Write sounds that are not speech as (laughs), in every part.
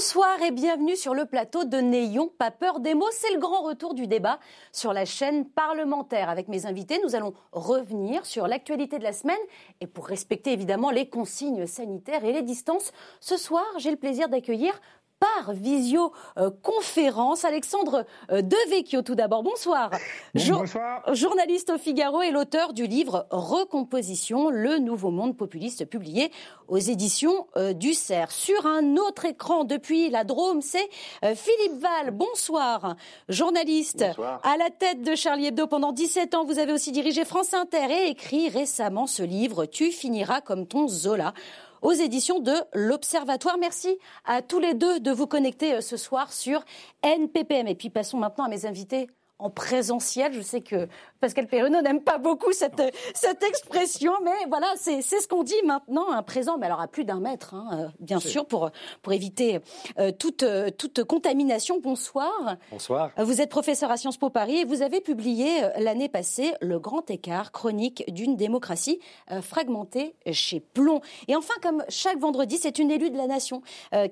Bonsoir et bienvenue sur le plateau de N'ayons pas peur des mots. C'est le grand retour du débat sur la chaîne parlementaire. Avec mes invités, nous allons revenir sur l'actualité de la semaine et pour respecter évidemment les consignes sanitaires et les distances, ce soir, j'ai le plaisir d'accueillir par visioconférence. Alexandre euh, Devecchio, tout d'abord, bonsoir. bonsoir. Journaliste au Figaro et l'auteur du livre Recomposition, le nouveau monde populiste, publié aux éditions euh, du CERF. Sur un autre écran, depuis la Drôme, c'est euh, Philippe Val, bonsoir. Journaliste à la tête de Charlie Hebdo pendant 17 ans, vous avez aussi dirigé France Inter et écrit récemment ce livre Tu finiras comme ton Zola aux éditions de l'Observatoire. Merci à tous les deux de vous connecter euh, ce soir sur NPPM. Et puis passons maintenant à mes invités en présentiel. Je sais que Pascal Perruneau n'aime pas beaucoup cette, cette expression, mais voilà, c'est ce qu'on dit maintenant, un présent, mais alors à plus d'un mètre, hein, euh, bien sûr, pour, pour éviter euh, toute, euh, toute contamination. Bonsoir. Bonsoir. Vous êtes professeur à Sciences Po Paris et vous avez publié l'année passée Le Grand Écart, chronique d'une démocratie fragmentée chez Plomb. Et enfin, comme chaque vendredi, c'est une élue de la nation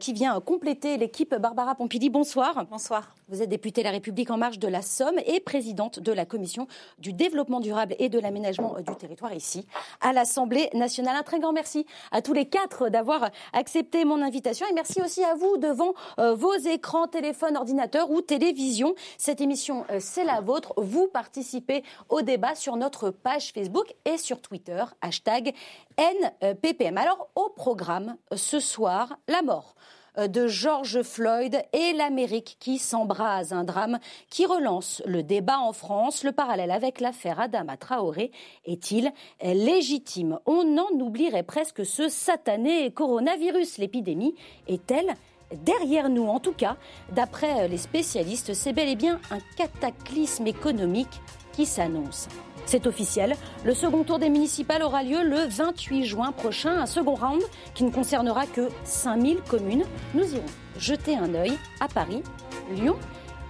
qui vient compléter l'équipe Barbara Pompili. Bonsoir. Bonsoir. Vous êtes députée La République en marche de la Somme et présidente de la commission du développement durable et de l'aménagement du territoire ici à l'Assemblée nationale. Un très grand merci à tous les quatre d'avoir accepté mon invitation et merci aussi à vous devant euh, vos écrans, téléphones, ordinateurs ou télévision. Cette émission, euh, c'est la vôtre. Vous participez au débat sur notre page Facebook et sur Twitter, hashtag NPPM. Alors, au programme, ce soir, la mort euh, de George Floyd et l'Amérique qui s'embrase. Un drame qui relance le débat en France. Le parallèle avec l'affaire Adama Traoré est-il légitime? On en oublierait presque ce satané coronavirus. L'épidémie est-elle derrière nous? En tout cas, d'après les spécialistes, c'est bel et bien un cataclysme économique qui s'annonce. C'est officiel. Le second tour des municipales aura lieu le 28 juin prochain. Un second round qui ne concernera que 5000 communes. Nous irons jeter un œil à Paris, Lyon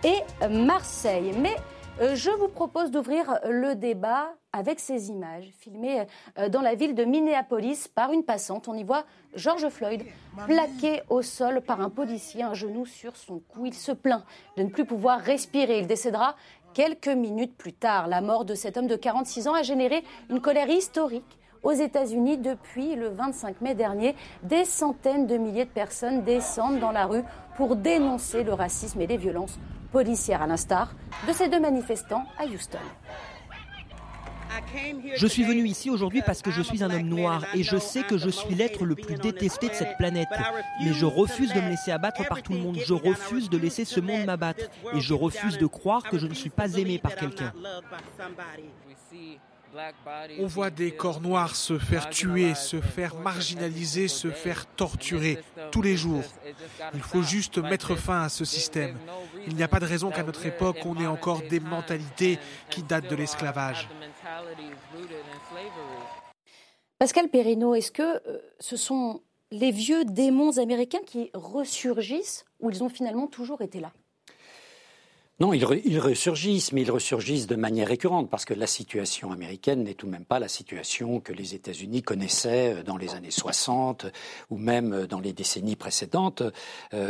et Marseille. Mais euh, je vous propose d'ouvrir le débat avec ces images filmées euh, dans la ville de Minneapolis par une passante. On y voit George Floyd plaqué au sol par un policier, un genou sur son cou. Il se plaint de ne plus pouvoir respirer. Il décédera Quelques minutes plus tard, la mort de cet homme de 46 ans a généré une colère historique aux États-Unis depuis le 25 mai dernier. Des centaines de milliers de personnes descendent dans la rue pour dénoncer le racisme et les violences policières, à l'instar de ces deux manifestants à Houston. Je suis venu ici aujourd'hui parce que je suis un homme noir et je sais que je suis l'être le plus détesté de cette planète. Mais je refuse de me laisser abattre par tout le monde. Je refuse de laisser ce monde m'abattre. Et je refuse de croire que je ne suis pas aimé par quelqu'un. On voit des corps noirs se faire tuer, se faire marginaliser, se faire torturer tous les jours. Il faut juste mettre fin à ce système. Il n'y a pas de raison qu'à notre époque, on ait encore des mentalités qui datent de l'esclavage. Pascal Perrineau, est-ce que euh, ce sont les vieux démons américains qui ressurgissent ou ils ont finalement toujours été là? Non, ils, ressurgissent, mais ils ressurgissent de manière récurrente, parce que la situation américaine n'est tout de même pas la situation que les États-Unis connaissaient euh, dans les années 60 ou même euh, dans les décennies précédentes,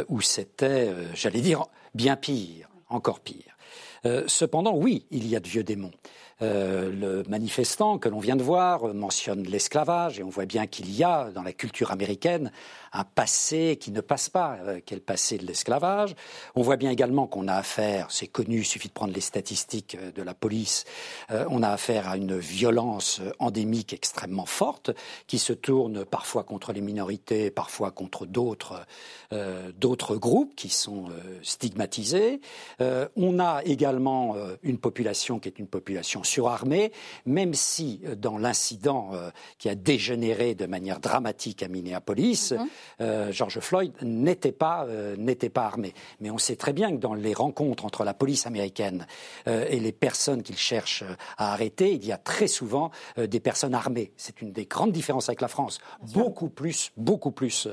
où c'était, j'allais dire, bien pire, encore pire. cependant, oui, il y a de vieux démons. Euh, le manifestant que l'on vient de voir mentionne l'esclavage et on voit bien qu'il y a dans la culture américaine un passé qui ne passe pas, euh, passé de l'esclavage. On voit bien également qu'on a affaire, c'est connu, il suffit de prendre les statistiques euh, de la police, on a affaire à une violence endémique extrêmement forte qui se tourne parfois contre les minorités, parfois contre d'autres d'autres groupes qui sont stigmatisés. on a également une population qui est une population surarmée, même si euh, dans l'incident euh, qui a dégénéré de manière dramatique à Minneapolis, mhm. euh, George Floyd n'était pas, n'était pas armé. Mais on sait très bien que dans les rencontres entre la police américaine et les personnes qu'il cherche à arrêter, il y a très souvent des personnes armées. C'est une des grandes différences avec la France. beaucoup plus, beaucoup plus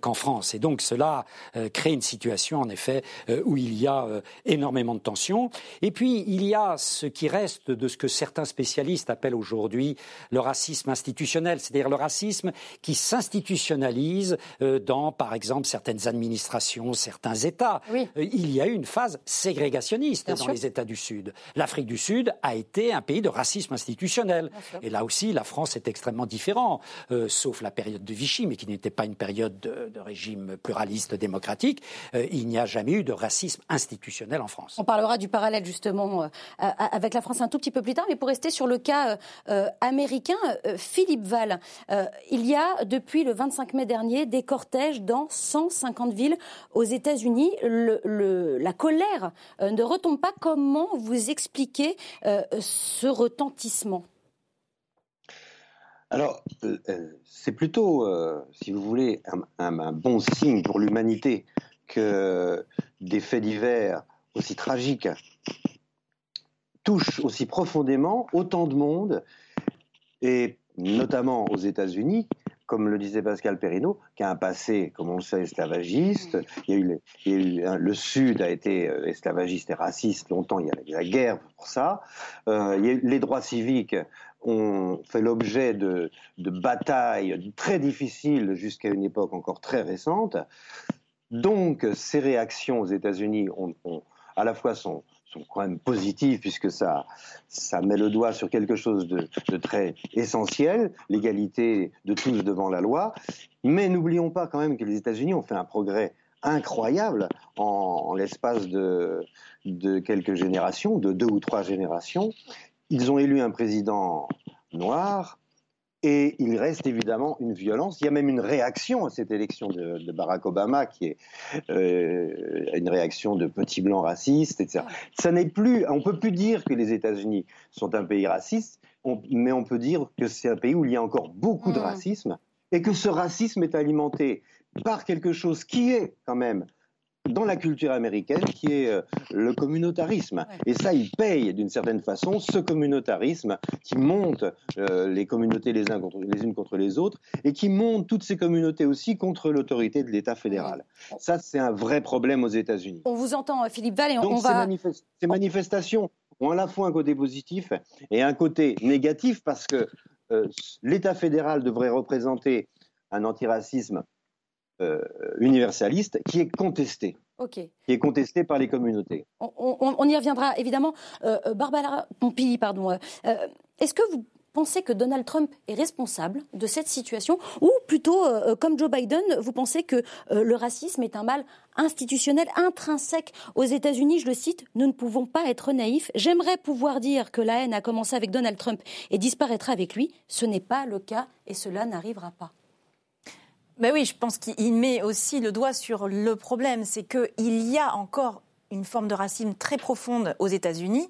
qu'en France. Et donc cela crée une situation, en effet, où il y a énormément de tensions. Et puis, il y a ce qui reste de ce que certains spécialistes appellent aujourd'hui le racisme institutionnel, c'est-à-dire le racisme qui s'institutionnalise euh, dans, par exemple, certaines administrations, certains États. Euh, il y a eu une phase ségrégationniste dans les États du Sud. L'Afrique du Sud a été un pays de racisme institutionnel. Et là aussi, la France est extrêmement différente, euh, sauf la période de Vichy, mais qui n'était pas une période de, régime pluraliste démocratique. il n'y a jamais eu de racisme institutionnel en France. On parlera du parallèle justement avec la France un tout petit peu plus tard, mais pour rester sur le cas américain, Philippe Val, il y a depuis le 25 mai dernier des cortèges dans 150 villes aux États-Unis. la colère euh, ne retombe pas. Comment vous expliquez euh, ce retentissement? Alors, euh, c'est plutôt, si vous voulez, un, bon signe pour l'humanité que des faits divers aussi tragiques touchent aussi profondément autant de monde, et notamment aux États-Unis, comme le disait Pascal Perrineau, qui a un passé, comme on le sait, esclavagiste. Il y a eu, le Sud a été euh, esclavagiste et raciste longtemps. Il y a eu la guerre pour ça. Euh, les droits civiques ont fait l'objet de, batailles très difficiles jusqu'à une époque encore très récente. Donc, ces réactions aux États-Unis à la fois sont sont quand même positifs puisque ça, ça met le doigt sur quelque chose de, très essentiel, l'égalité de tous devant la loi. Mais n'oublions pas quand même que les États-Unis ont fait un progrès incroyable en, l'espace de, de quelques générations, de deux ou trois générations. Ils ont élu un président noir, et il reste évidemment une violence. Il y a même une réaction à cette élection de, Barack Obama, qui est euh, une réaction de petits blancs racistes, etc. Ça n'est plus, on peut plus dire que les États-Unis sont un pays raciste, mais on peut dire que c'est un pays où il y a encore beaucoup de mm. racisme et que ce racisme est alimenté par quelque chose qui est quand même dans la culture américaine qui est euh, le communautarisme. Et ça, il paye d'une certaine façon ce communautarisme qui monte euh, les communautés les, les unes contre les autres et qui monte toutes ces communautés aussi contre l'autorité de l'État fédéral. Ça, c'est un vrai problème aux États-Unis. On vous entend, euh, Philippe Val, et on, va... Ces, manifestations ont à la fois un côté positif et un côté négatif parce que l'État fédéral devrait représenter un antiracisme euh, universaliste qui est contesté. Qui est contesté par les communautés. On, y reviendra évidemment. Euh, euh, Barbara Pompili, pardon. Est-ce que vous pensez que Donald Trump est responsable de cette situation? Ou plutôt, comme Joe Biden, vous pensez que le racisme est un mal institutionnel intrinsèque aux États-Unis? Je le cite, nous ne pouvons pas être naïfs. J'aimerais pouvoir dire que la haine a commencé avec Donald Trump et disparaîtra avec lui. Ce n'est pas le cas et cela n'arrivera pas. Ben oui, je pense qu'il met aussi le doigt sur le problème, c'est qu'il y a encore une forme de racisme très profonde aux États-Unis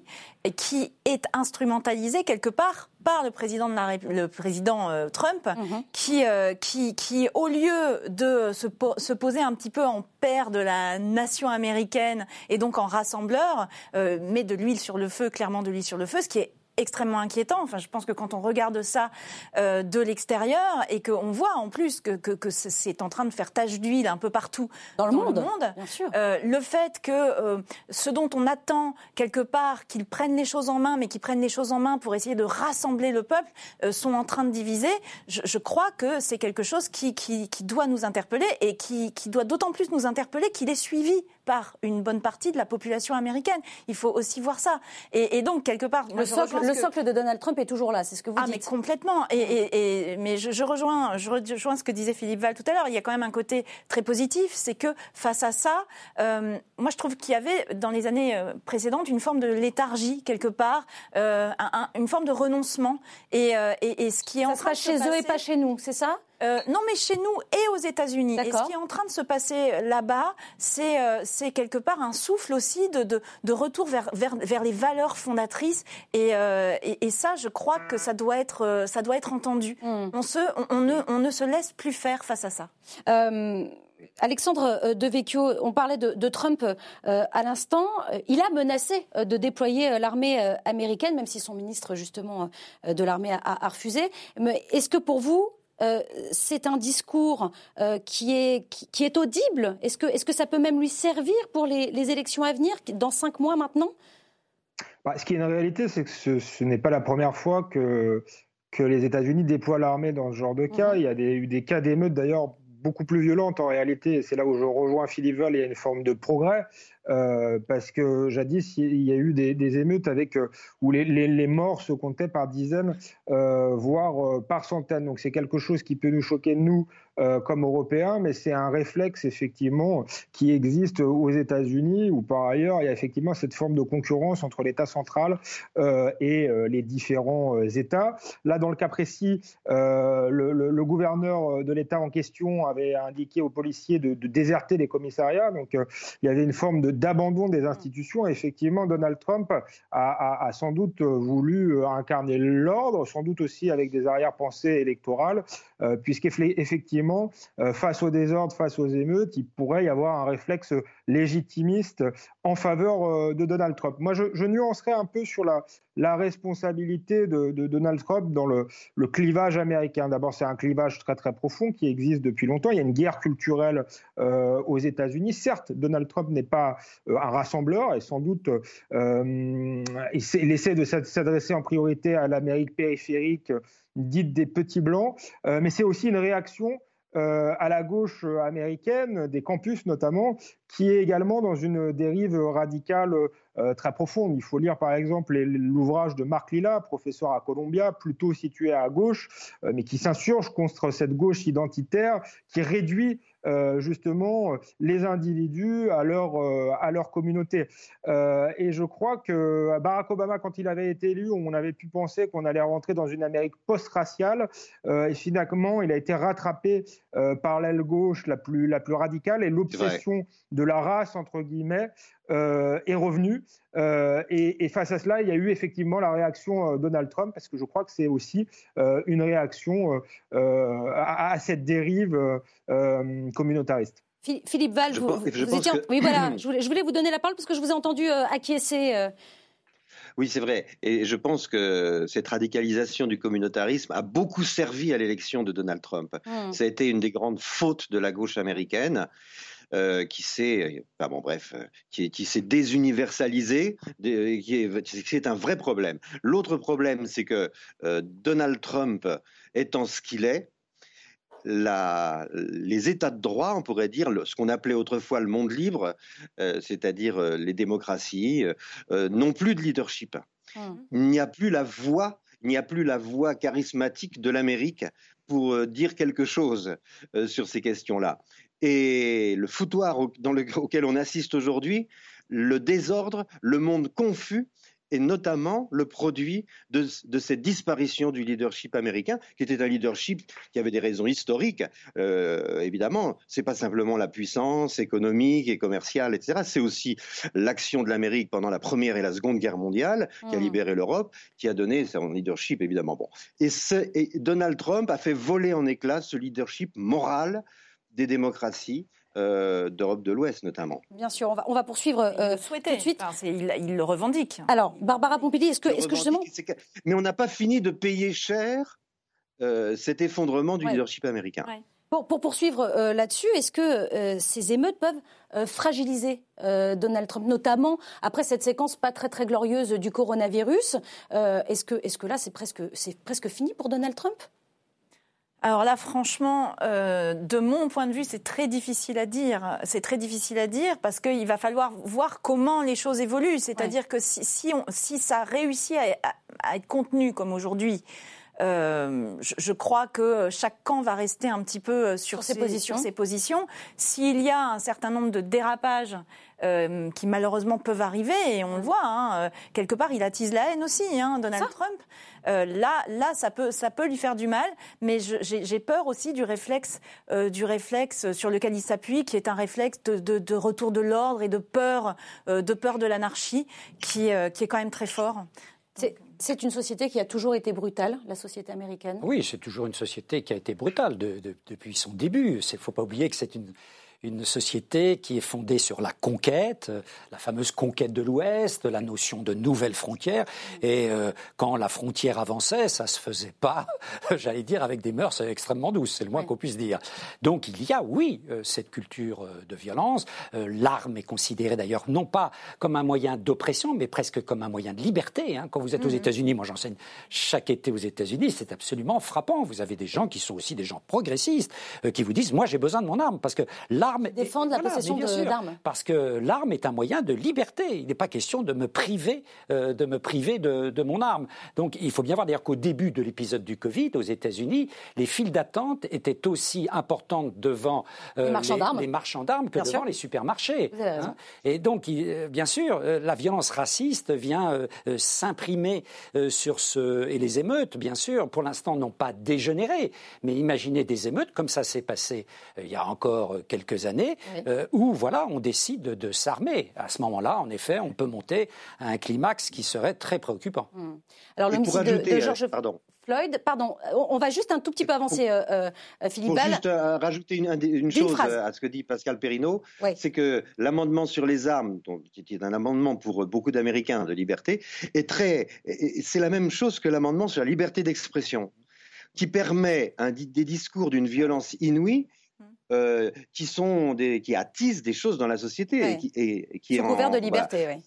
qui est instrumentalisée quelque part par le président, de la, le président euh, Trump, mhm. qui, euh, qui, qui, au lieu de se, se, poser un petit peu en père de la nation américaine et donc en rassembleur, euh, met de l'huile sur le feu, clairement de l'huile sur le feu, ce qui est extrêmement inquiétant. Enfin, je pense que quand on regarde ça euh, de l'extérieur et qu'on voit en plus que, que, c'est en train de faire tache d'huile un peu partout dans le monde, bien sûr. Euh, le fait que euh, ce dont on attend quelque part qu'ils prennent les choses en main, mais qu'ils prennent les choses en main pour essayer de rassembler le peuple, sont en train de diviser, je, crois que c'est quelque chose qui, qui, qui, doit nous interpeller et qui, qui doit d'autant plus nous interpeller qu'il est suivi par une bonne partie de la population américaine. Il faut aussi voir ça. Et, donc, quelque part... Le, socle, le socle, de Donald Trump est toujours là, c'est ce que vous ah, dites. mais complètement. Et, mais je, rejoins, je rejoins ce que disait Philippe Val tout à l'heure. Il y a quand même un côté très positif, c'est que face à ça, euh, moi je trouve qu'il y avait dans les années euh, précédentes une forme de léthargie quelque part, euh, une forme de renoncement. Et, et, ce qui est ça en train chez eux et pas chez nous, c'est ça? Euh, non, mais chez nous et aux États-Unis. Et ce qui est en train de se passer là-bas, c'est euh, quelque part un souffle aussi de, de, de retour vers, vers, vers, les valeurs fondatrices. Et, euh, et, et, ça, je crois que ça doit être, ça doit être entendu. On, se, on, on, ne, on ne se laisse plus faire face à ça. Alexandre Devecchio, on parlait de, de Trump euh, à l'instant. Il a menacé de déployer l'armée américaine, même si son ministre justement de l'armée a, a, refusé. Mais est-ce que pour vous, c'est un discours qui, est, qui, est audible Est-ce que, est que ça peut même lui servir pour les, élections à venir, dans cinq mois maintenant? Bah, Ce qui est une réalité, c'est que ce, n'est pas la première fois que, que les États-Unis déploient l'armée dans ce genre de cas. Mhm. Il y a eu des cas d'émeutes d'ailleurs beaucoup plus violentes en réalité. C'est là où je rejoins Philippe Val, il y a une forme de progrès. Euh, parce que jadis, il y a eu des, émeutes avec, euh, où les, morts se comptaient par dizaines, euh, voire par centaines. Donc c'est quelque chose qui peut nous choquer, nous, comme Européens, mais c'est un réflexe, effectivement, qui existe aux États-Unis, où par ailleurs, il y a effectivement cette forme de concurrence entre l'État central et les différents États. Là, dans le cas précis, le, gouverneur de l'État en question avait indiqué aux policiers de, de déserter les commissariats. Donc il y avait une forme de d'abandon des institutions. Effectivement, Donald Trump a, sans doute voulu euh, incarner l'ordre, sans doute aussi avec des arrière-pensées électorales, euh, puisqu'effectivement, euh, face au désordre, face aux émeutes, il pourrait y avoir un réflexe légitimiste en faveur de Donald Trump. Moi, je, je nuancerais un peu sur la, responsabilité de, Donald Trump dans le, clivage américain. D'abord, c'est un clivage très très profond qui existe depuis longtemps. Il y a une guerre culturelle euh, aux États-Unis. Certes, Donald Trump n'est pas euh, un rassembleur et sans doute euh, il, essaie de s'adresser en priorité à l'Amérique périphérique dite des petits blancs, mais c'est aussi une réaction à la gauche américaine, des campus notamment, qui est également dans une dérive radicale euh, très profonde. Il faut lire par exemple l'ouvrage de Marc Lilla, professeur à Columbia, plutôt situé à gauche, euh, mais qui s'insurge contre cette gauche identitaire qui réduit euh, justement les individus à leur, à leur communauté. et je crois que Barack Obama, quand il avait été élu, on avait pu penser qu'on allait rentrer dans une Amérique post-raciale. et finalement, il a été rattrapé par l'aile gauche la plus, la plus radicale et l'obsession de la race, entre guillemets, euh, est revenu. Euh, et, face à cela, il y a eu effectivement la réaction euh, Donald Trump, parce que je crois que c'est aussi une réaction à, cette dérive communautariste. Philippe Val, je, vous, oui, voilà, (clears throat) je voulais, je voulais, vous donner la parole parce que je vous ai entendu acquiescer. Oui, c'est vrai. Et je pense que cette radicalisation du communautarisme a beaucoup servi à l'élection de Donald Trump. Hmm. Ça a été une des grandes fautes de la gauche américaine. Euh, qui s'est, bon bref, euh, qui, qui s'est désuniversalisé, qui est, c'est un vrai problème. L'autre problème, c'est que euh, Donald Trump étant ce qu'il est, la, les États de droit, on pourrait dire, ce qu'on appelait autrefois le monde libre, c'est-à-dire les démocraties, n'ont plus de leadership. Mmh. Il n'y a plus la voix, il n'y a plus la voix charismatique de l'Amérique pour dire quelque chose sur ces questions-là. Et le foutoir auquel on assiste aujourd'hui, le désordre, le monde confus, est notamment le produit de, cette disparition du leadership américain, qui était un leadership qui avait des raisons historiques. Euh, évidemment, c'est pas simplement la puissance économique et commerciale, etc. C'est aussi l'action de l'Amérique pendant la Première et la Seconde Guerre mondiale qui a mmh. libéré l'Europe, qui a donné son leadership, évidemment. Bon, et, et Donald Trump a fait voler en éclats ce leadership moral des démocraties euh, d'Europe de l'Ouest notamment. Bien sûr, on va, on va poursuivre euh, tout de suite. il, le revendique. Alors, Barbara Pompili, est-ce que, est que justement... Mais on n'a pas fini de payer cher euh, cet effondrement du leadership américain. Pour, pour, poursuivre là-dessus, est-ce que ces émeutes peuvent fragiliser Donald Trump, notamment après cette séquence pas très très glorieuse du coronavirus Est-ce que, est -ce que là, c'est presque, presque fini pour Donald Trump? Alors là, franchement, euh, de mon point de vue, c'est très difficile à dire. C'est très difficile à dire parce qu'il va falloir voir comment les choses évoluent. C'est-à-dire que si, si, on, si, ça réussit à, être contenu comme aujourd'hui, euh, je, crois que chaque camp va rester un petit peu sur, ses, positions. Sur ses positions. S'il y a un certain nombre de dérapages euh, qui malheureusement peuvent arriver, et on le voit, hein, euh, quelque part, il attise la haine aussi, hein, Donald Trump. Euh, là, là, ça peut, ça peut lui faire du mal, mais j'ai peur aussi du réflexe, du réflexe sur lequel il s'appuie, qui est un réflexe de, de, de retour de l'ordre et de peur, de peur de l'anarchie, qui, qui est quand même très fort. C'est une société qui a toujours été brutale, la société américaine. Oui, c'est toujours une société qui a été brutale depuis son début. Il ne faut pas oublier que c'est une, une société qui est fondée sur la conquête, la fameuse conquête de l'Ouest, la notion de nouvelles frontières. Et euh, quand la frontière avançait, ça se faisait pas, (laughs) j'allais dire, avec des mœurs extrêmement douces, c'est le moins qu'on puisse dire. Donc il y a, oui, euh, cette culture euh, de violence. L'arme est considérée d'ailleurs non pas comme un moyen d'oppression, mais presque comme un moyen de liberté. Hein. Quand vous êtes aux mhm. États-Unis, moi j'enseigne chaque été aux États-Unis, c'est absolument frappant. Vous avez des gens qui sont aussi des gens progressistes, qui vous disent, moi j'ai besoin de mon arme, parce que l'arme... Défendre la possession d'armes. Parce que l'arme est un moyen de liberté. Il n'est pas question de me priver, de me priver de, de mon arme. Donc il faut bien voir d'ailleurs qu'au début de l'épisode du Covid, aux États-Unis, les files d'attente étaient aussi importantes devant euh, les marchands d'armes que devant les supermarchés. Hein. Et donc, euh, bien sûr, euh, la violence raciste vient s'imprimer sur ce et les émeutes, bien sûr, pour l'instant n'ont pas dégénéré, mais imaginez des émeutes comme ça s'est passé il y a encore quelques années, où voilà, on décide de, s'armer. À ce moment-là, en effet, on peut monter à un climax qui serait très préoccupant. Hmm. Alors, l'homicide de, de, George Floyd, pardon, on va juste un tout petit peu avancer, euh, euh, Philippe Pour juste euh, rajouter une, chose à ce que dit Pascal Perrineau, c'est que l'amendement sur les armes, qui est un amendement pour beaucoup d'Américains de liberté, est très, c'est la même chose que l'amendement sur la liberté d'expression, qui permet un, des discours d'une violence inouïe hmm. qui sont des, qui attisent des choses dans la société et qui, et, qui est couvert de liberté.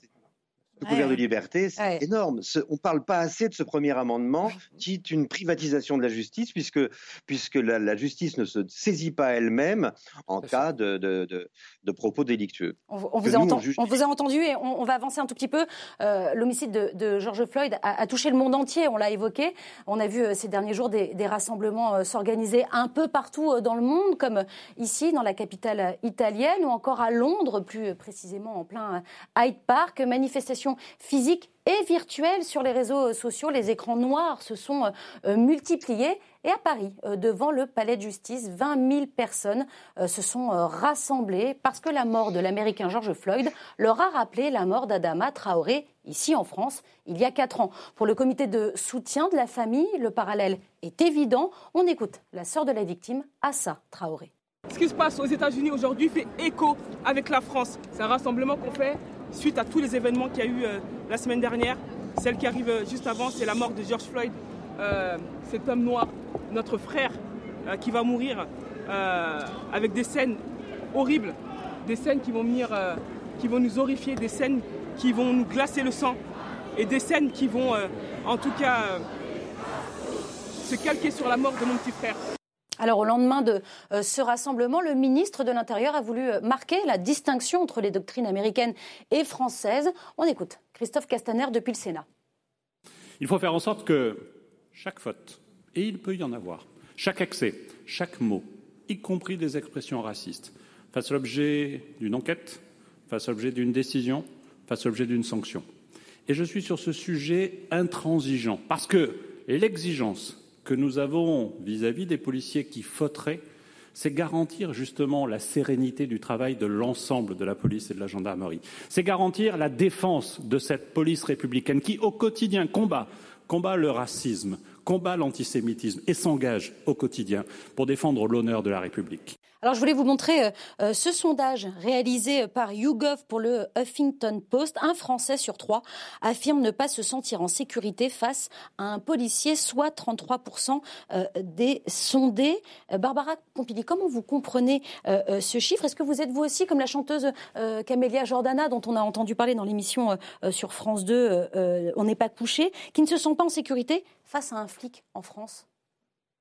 Oui couvert de liberté, c'est énorme. on ne parle pas assez de ce premier amendement qui est une privatisation de la justice, puisque, puisque la, justice ne se saisit pas elle-même en cas de, de, propos délictueux. On, vous, a on vous, a entendu et on, va avancer un tout petit peu. Euh, l'homicide de, George Floyd a, touché le monde entier, on l'a évoqué. On a vu euh, ces derniers jours des, rassemblements euh, s'organiser un peu partout dans le monde, comme ici, dans la capitale italienne, ou encore à Londres, plus précisément en plein Hyde Park. Manifestation physiques et virtuelles sur les réseaux sociaux. Les écrans noirs se sont euh, euh, multipliés. Et à Paris, euh, devant le palais de justice, 20 000 personnes se sont rassemblées parce que la mort de l'Américain George Floyd leur a rappelé la mort d'Adama Traoré ici en France il y a quatre ans. Pour le comité de soutien de la famille, le parallèle est évident. On écoute la sœur de la victime, Assa Traoré. Ce qui se passe aux États-Unis aujourd'hui fait écho avec la France. C'est un rassemblement qu'on fait suite à tous les événements qu'il y a eu euh, la semaine dernière. Celle qui arrive euh, juste avant, c'est la mort de George Floyd, euh, cet homme noir, notre frère, qui va mourir avec des scènes horribles, des scènes qui vont, venir, qui vont nous horrifier, des scènes qui vont nous glacer le sang et des scènes qui vont en tout cas se calquer sur la mort de mon petit frère. Alors au lendemain de euh, ce rassemblement, le ministre de l'Intérieur a voulu euh, marquer la distinction entre les doctrines américaines et françaises. On écoute Christophe Castaner depuis le Sénat. Il faut faire en sorte que chaque faute, et il peut y en avoir, chaque accès, chaque mot, y compris des expressions racistes, fasse l'objet d'une enquête, fasse l'objet d'une décision, fasse l'objet d'une sanction. Et je suis sur ce sujet intransigeant, parce que l'exigence que nous avons vis-à-vis des policiers qui fauteraient, c'est garantir justement la sérénité du travail de l'ensemble de la police et de la gendarmerie. C'est garantir la défense de cette police républicaine qui, au quotidien, combat, combat le racisme, combat l'antisémitisme et s'engage au quotidien pour défendre l'honneur de la République. Alors je voulais vous montrer euh, euh, ce sondage réalisé par YouGov pour le Huffington Post. Un Français sur trois affirme ne pas se sentir en sécurité face à un policier, soit 33% euh, des sondés. Barbara Pompili, comment vous comprenez ce chiffre? Est-ce que vous êtes vous aussi comme la chanteuse Camélia Jordana dont on a entendu parler dans l'émission sur France 2 On n'est pas couché, qui ne se sent pas en sécurité face à un flic en France?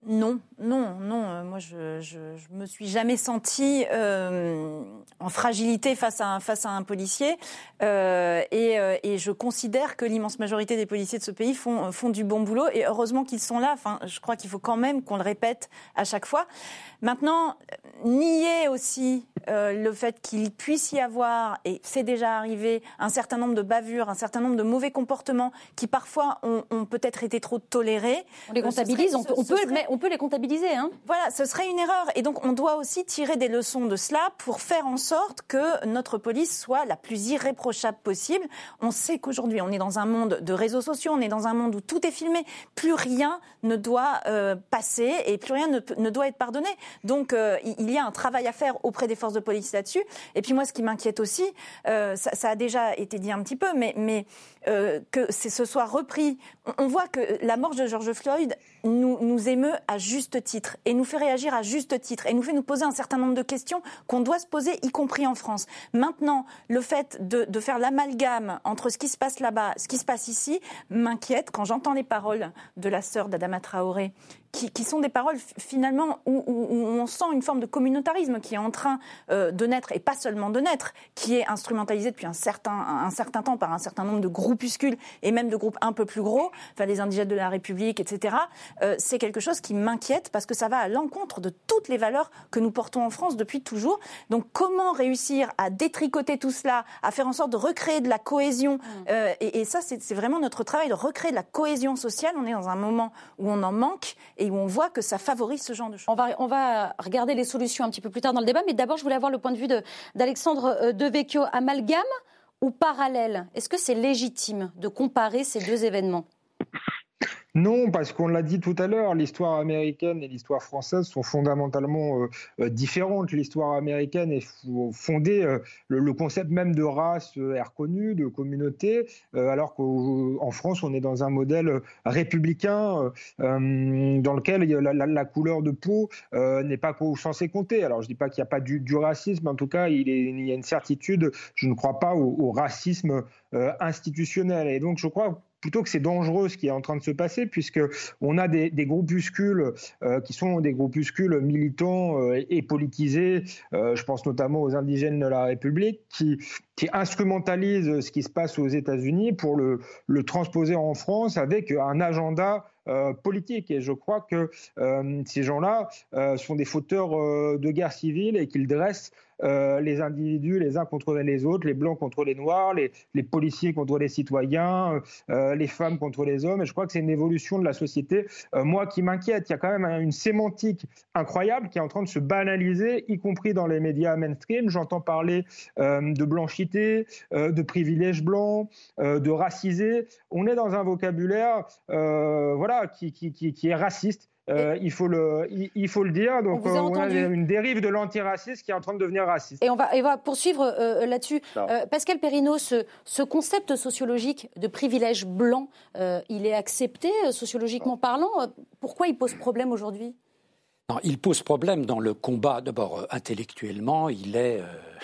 Non, non, non. Euh, moi, je, je, me suis jamais sentie euh, en fragilité face à un, face à un policier. Euh, et, et, je considère que l'immense majorité des policiers de ce pays font, font du bon boulot. Et heureusement qu'ils sont là. Enfin, je crois qu'il faut quand même qu'on le répète à chaque fois. Maintenant, nier aussi euh, le fait qu'il puisse y avoir, et c'est déjà arrivé, un certain nombre de bavures, un certain nombre de mauvais comportements qui parfois ont, peut-être été trop tolérés. On les comptabilise, on, peut, on peut les comptabiliser. Hein. Voilà, ce serait une erreur. Et donc, on doit aussi tirer des leçons de cela pour faire en sorte que notre police soit la plus irréprochable possible. On sait qu'aujourd'hui, on est dans un monde de réseaux sociaux, on est dans un monde où tout est filmé. Plus rien ne doit euh, passer et plus rien ne, doit être pardonné. Donc, euh, il y a un travail à faire auprès des forces de police là-dessus. Et puis moi, ce qui m'inquiète aussi, euh, ça, ça, a déjà été dit un petit peu, mais, mais euh, que ce soit repris. On voit que la mort de George Floyd nous, nous émeut à juste titre et nous fait réagir à juste titre et nous fait nous poser un certain nombre de questions qu'on doit se poser, y compris en France. Maintenant, le fait de, de faire l'amalgame entre ce qui se passe là-bas, ce qui se passe ici, m'inquiète quand j'entends les paroles de la sœur d'Adama Traoré qui, sont des paroles finalement où, on sent une forme de communautarisme qui est en train euh, de naître, et pas seulement de naître, qui est instrumentalisé depuis un certain, un certain temps par un certain nombre de groupuscules et même de groupes un peu plus gros, enfin les indigènes de la République, etc. Euh, c'est quelque chose qui m'inquiète parce que ça va à l'encontre de toutes les valeurs que nous portons en France depuis toujours. Donc comment réussir à détricoter tout cela, à faire en sorte de recréer de la cohésion, mmh. euh, et, et, ça c'est vraiment notre travail de recréer de la cohésion sociale. On est dans un moment où on en manque et où on voit que ça favorise ce genre de choses. On va, on va regarder les solutions un petit peu plus tard dans le débat, mais d'abord, je voulais avoir le point de vue d'Alexandre euh, Devecchio. Amalgame ou parallèle? Est-ce que c'est légitime de comparer ces deux événements? Non, parce qu'on l'a dit tout à l'heure, l'histoire américaine et l'histoire française sont fondamentalement euh, euh, différentes. L'histoire américaine est fondée, euh, le, concept même de race est reconnu, de communauté, alors qu'en France, on est dans un modèle républicain dans lequel la, couleur de peau n'est pas censée compter. Alors, je ne dis pas qu'il n'y a pas du, racisme, en tout cas, il, y a une certitude, je ne crois pas au, au racisme institutionnel. Et donc, je crois plutôt que c'est dangereux ce qui est en train de se passer, puisque on a des, groupuscules euh, qui sont des groupuscules militants euh, et politisés. Euh, je pense notamment aux indigènes de la République qui, qui instrumentalisent ce qui se passe aux États-Unis pour le, le, transposer en France avec un agenda politique. Et je crois que ces gens-là sont des fauteurs de guerre civile et qu'ils dressent euh, les individus les uns contre les autres, les blancs contre les noirs, les, policiers contre les citoyens, euh, les femmes contre les hommes. Et je crois que c'est une évolution de la société, euh, moi, qui m'inquiète. Il y a quand même une sémantique incroyable qui est en train de se banaliser, y compris dans les médias mainstream. J'entends parler de blanchité, de privilèges blancs, de racisé. On est dans un vocabulaire voilà, qui est raciste euh, il, faut le, il, faut le dire. Donc, on, a une dérive de l'antiracisme qui est en train de devenir raciste. Et on va, et va poursuivre euh, là-dessus. Euh, Pascal Perrineau, ce, ce, concept sociologique de privilège blanc, il est accepté sociologiquement parlant? Pourquoi il pose problème aujourd'hui? Il pose problème dans le combat. D'abord, euh, intellectuellement, il est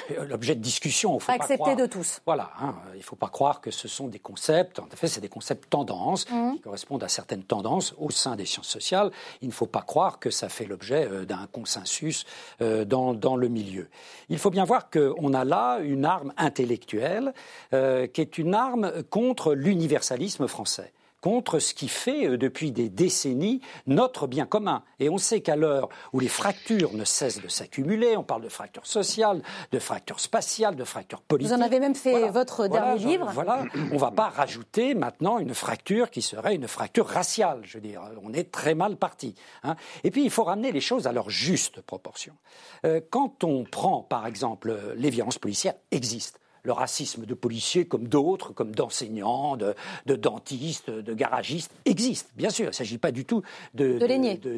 euh, (laughs) l'objet de discussion. Faut Accepté de tous. Voilà, hein, il ne faut pas croire que ce sont des concepts. En effet, c'est des concepts tendances mmh. qui correspondent à certaines tendances au sein des sciences sociales. Il ne faut pas croire que ça fait l'objet euh, d'un consensus dans, dans, le milieu. Il faut bien voir qu'on a là une arme intellectuelle qui est une arme contre l'universalisme français contre ce qui fait euh, depuis des décennies notre bien commun. Et on sait qu'à l'heure où les fractures ne cessent de s'accumuler, on parle de fractures sociales, de fractures spatiales, de fractures politiques. Vous en avez même fait votre dernier livre. Voilà, on ne va pas rajouter maintenant une fracture qui serait une fracture raciale. Je veux dire, on est très mal parti. Hein. Et puis il faut ramener les choses à leur juste proportion. Euh, quand on prend, par exemple, les violences policières existent le racisme de policiers comme d'autres, comme d'enseignants, de, dentistes, de garagistes, existe, bien sûr. Il ne s'agit pas du tout de,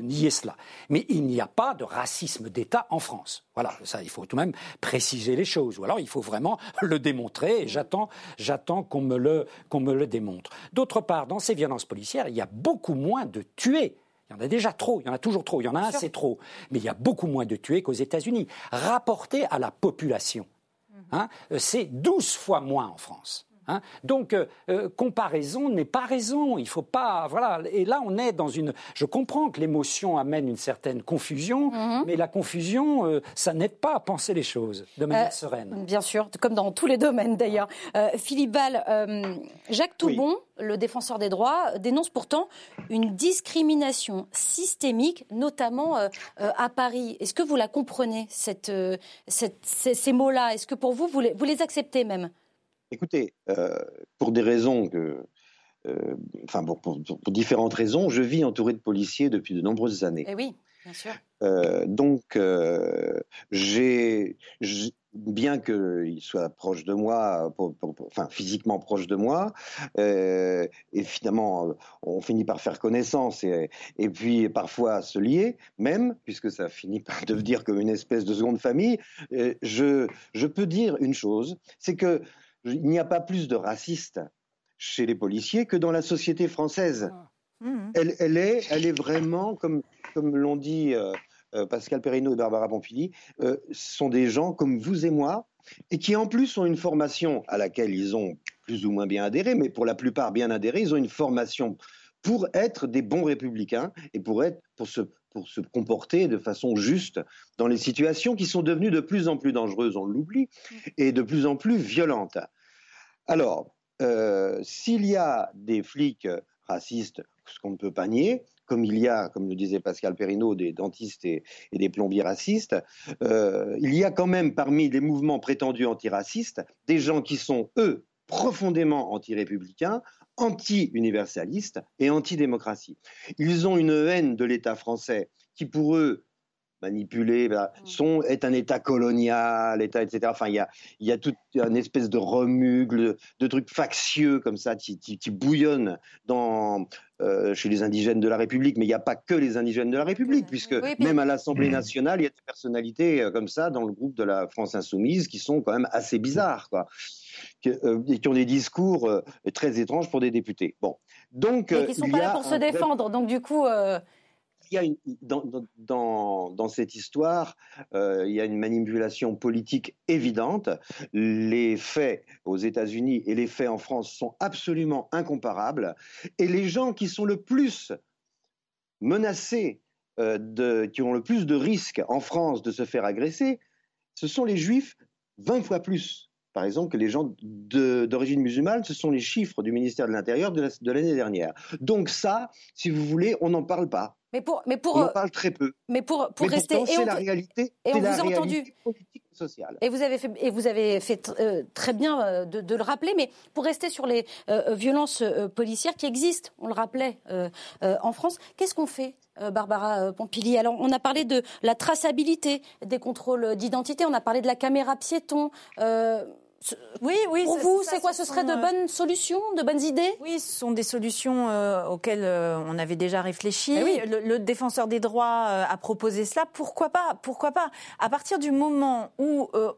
nier cela. Mais il n'y a pas de racisme d'État en France. Voilà, ça, il faut tout de même préciser les choses. Ou alors, il faut vraiment le démontrer, et j'attends, j'attends qu'on me, le, qu'on me le démontre. D'autre part, dans ces violences policières, il y a beaucoup moins de tués. Il y en a déjà trop, il y en a toujours trop, il y en a un, c'est trop. Mais il y a beaucoup moins de tués qu'aux États-Unis. Rapporté à la population, Hein, euh, c'est 12 fois moins en France. Hein. Donc, euh, euh, comparaison n'est pas raison. Il faut pas. Voilà. Et là, on est dans une. Je comprends que l'émotion amène une certaine confusion, mhm. mais la confusion, ça n'aide pas à penser les choses de manière sereine. Bien sûr, comme dans tous les domaines d'ailleurs. Philippe Val, Jacques Toubon, le défenseur des droits, dénonce pourtant une discrimination systémique, notamment à Paris. Est-ce que vous la comprenez, cette, ces, mots-là? Est-ce que pour vous, vous les acceptez même? Écoutez, euh, pour des raisons que enfin pour, pour, différentes raisons, je vis entouré de policiers depuis de nombreuses années. Eh oui, bien sûr. donc, j'ai bien qu'il soit proche de moi, enfin physiquement proche de moi, euh, et finalement on finit par faire connaissance et, et, puis parfois se lier, même puisque ça finit par devenir comme une espèce de seconde famille. Euh, je, je peux dire une chose, c'est que il n'y a pas plus de racistes chez les policiers que dans la société française. Ah. Mmh. Elle, elle, est, elle est vraiment, comme, comme l'ont dit euh, euh, Pascal Perrineau et Barbara Pompili, euh, sont des gens comme vous et moi, et qui en plus ont une formation à laquelle ils ont plus ou moins bien adhéré, mais pour la plupart bien adhéré, ils ont une formation pour être des bons républicains et pour, être, pour, se, pour se comporter de façon juste dans les situations qui sont devenues de plus en plus dangereuses, on l'oublie, et de plus en plus violentes. Alors, euh, s'il y a des flics racistes, ce qu'on ne peut pas nier, comme il y a, comme le disait Pascal Perrineau, des dentistes et, des plombiers racistes, euh, il y a quand même parmi les mouvements prétendus antiracistes des gens qui sont, eux, profondément anti-républicains, anti-universalistes et anti-démocratie. Ils ont une haine de l'État français qui, pour eux, manipulé, bah, mm. sont, est un État colonial, État, etc. Enfin, il y a, y a toute une espèce de remugle, de, trucs factieux comme ça qui, qui, bouillonnent dans, euh, chez les indigènes de la République. Mais il n'y a pas que les indigènes de la République, mm. puisque même à l'Assemblée mm. nationale, il y a des personnalités euh, comme ça dans le groupe de la France insoumise qui sont quand même assez bizarres, quoi. Euh, et qui ont des discours très étranges pour des députés. Bon, donc et qui sont pas là pour se défendre. Donc du coup, il y a une, dans, dans, dans, cette histoire, euh, il y a une manipulation politique évidente. Les faits aux États-Unis et les faits en France sont absolument incomparables. Et les gens qui sont le plus menacés, euh, de, qui ont le plus de risques en France de se faire agresser, ce sont les juifs 20 fois plus par exemple, que les gens d'origine musulmane, ce sont les chiffres du ministère de l'Intérieur de l'année dernière. Donc ça, si vous voulez, on n'en parle pas. Mais pour, mais pour, on en parle très peu. Mais pour, pour rester. C'est la réalité. Et on vous a entendu. Politique et sociale. Et vous avez fait, et vous avez fait euh, très bien euh, de, le rappeler. Mais pour rester sur les euh, violences policières qui existent, on le rappelait en France, qu'est-ce qu'on fait Barbara Pompili? Alors, on a parlé de la traçabilité des contrôles d'identité, on a parlé de la caméra piéton. Oui, oui. Pour vous, c'est quoi Ce serait de euh, bonnes solutions, de bonnes idées? Oui, ce sont des solutions euh, auxquelles euh, on avait déjà réfléchi. Oui. Le, défenseur des droits a proposé cela. Pourquoi pas? Pourquoi pas? À partir du moment où on,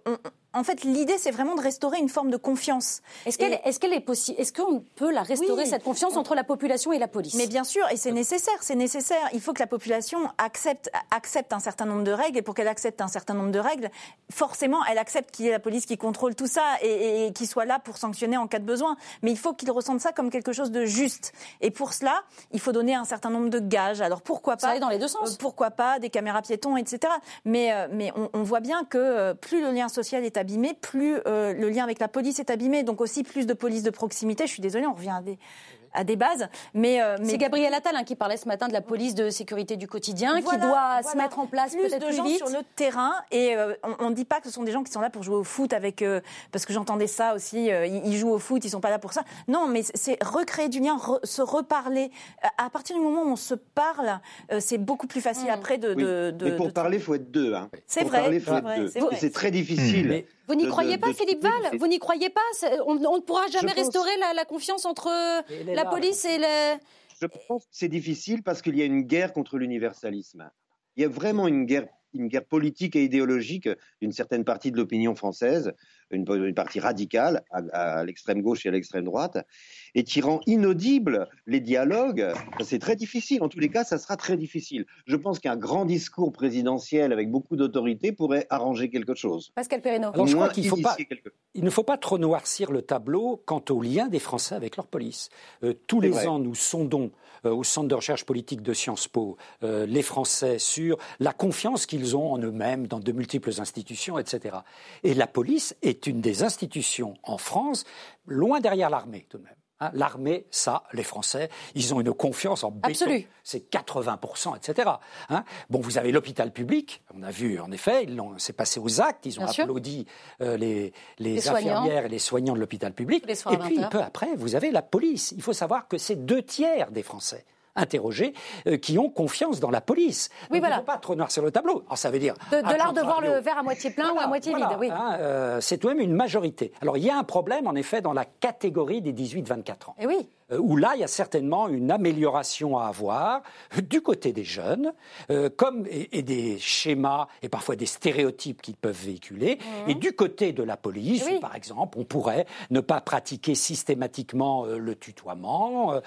en fait, l'idée, c'est vraiment de restaurer une forme de confiance. Est-ce qu'elle est, possible Est-ce qu'on peut la restaurer cette confiance entre la population et la police? Mais bien sûr, et c'est nécessaire. C'est nécessaire. Il faut que la population accepte, accepte un certain nombre de règles, et pour qu'elle accepte un certain nombre de règles, forcément, elle accepte qu'il y ait la police qui contrôle tout ça et, et, qui soit là pour sanctionner en cas de besoin. Mais il faut qu'il ressente ça comme quelque chose de juste. Et pour cela, il faut donner un certain nombre de gages. Alors pourquoi pas Ça dans les deux sens. Euh, pourquoi pas des caméras piétons, etc. Mais euh, mais on, on voit bien que euh, plus le lien social est plus euh, le lien avec la police est abîmé. Donc aussi plus de police de proximité. Je suis désolée, on revient à des à des bases. Mais, euh, c'est Gabriel Attal hein, qui parlait ce matin de la police de sécurité du quotidien, qui doit se mettre en place plus de gens sur le terrain. Et euh, on ne dit pas que ce sont des gens qui sont là pour jouer au foot avec, euh, parce que j'entendais ça aussi. ils jouent au foot, ils sont pas là pour ça. Non, mais c'est recréer du lien, se reparler. À partir du moment où on se parle, c'est beaucoup plus facile mm. après de. de, mais pour parler, il faut être deux. Hein. C'est vrai. C'est très difficile. Vous n'y croyez pas, Philippe Val Vous n'y croyez pas On ne pourra jamais restaurer la, confiance entre la police et le. Je pense que c'est difficile parce qu'il y a une guerre contre l'universalisme. Il y a vraiment une guerre, une guerre politique et idéologique d'une certaine partie de l'opinion française une, partie radicale à, l'extrême gauche et à l'extrême droite, et qui rend inaudibles les dialogues. C'est très difficile. En tous les cas, ça sera très difficile. Je pense qu'un grand discours présidentiel avec beaucoup d'autorité pourrait arranger quelque chose. Pascal Perrineau. je crois qu'il il ne faut pas trop noircir le tableau quant au lien des Français avec leur police. Euh, tous les ans, nous sondons euh, au Centre de recherche politique de Sciences Po euh, les Français sur la confiance qu'ils ont en eux-mêmes dans de multiples institutions, etc. Et la police est une des institutions en France, loin derrière l'armée tout de même Hein, l'armée, ça, les Français, ils ont une confiance en béton. C'est 80%, etc. Hein. bon, vous avez l'hôpital public. On a vu, en effet, c'est passé aux actes. Ils ont applaudi euh, les, les, infirmières et les soignants de l'hôpital public. Et puis, peu après, vous avez la police. Il faut savoir que c'est deux tiers des Français interrogés euh, qui ont confiance dans la police. Oui, voilà. Il ne faut pas trop noir sur le tableau. Alors, ça veut dire. De, l'art de voir le verre à moitié plein ou à moitié vide, oui. Hein, euh, c'est tout de même une majorité. Alors, il y a un problème, en effet, dans la catégorie des 18-24 ans. Et eh oui. Euh, où là, il y a certainement une amélioration à avoir du côté des jeunes, euh, comme et, des schémas et parfois des stéréotypes qu'ils peuvent véhiculer, mmh. et du côté de la police, par exemple, on pourrait ne pas pratiquer systématiquement euh, le tutoiement,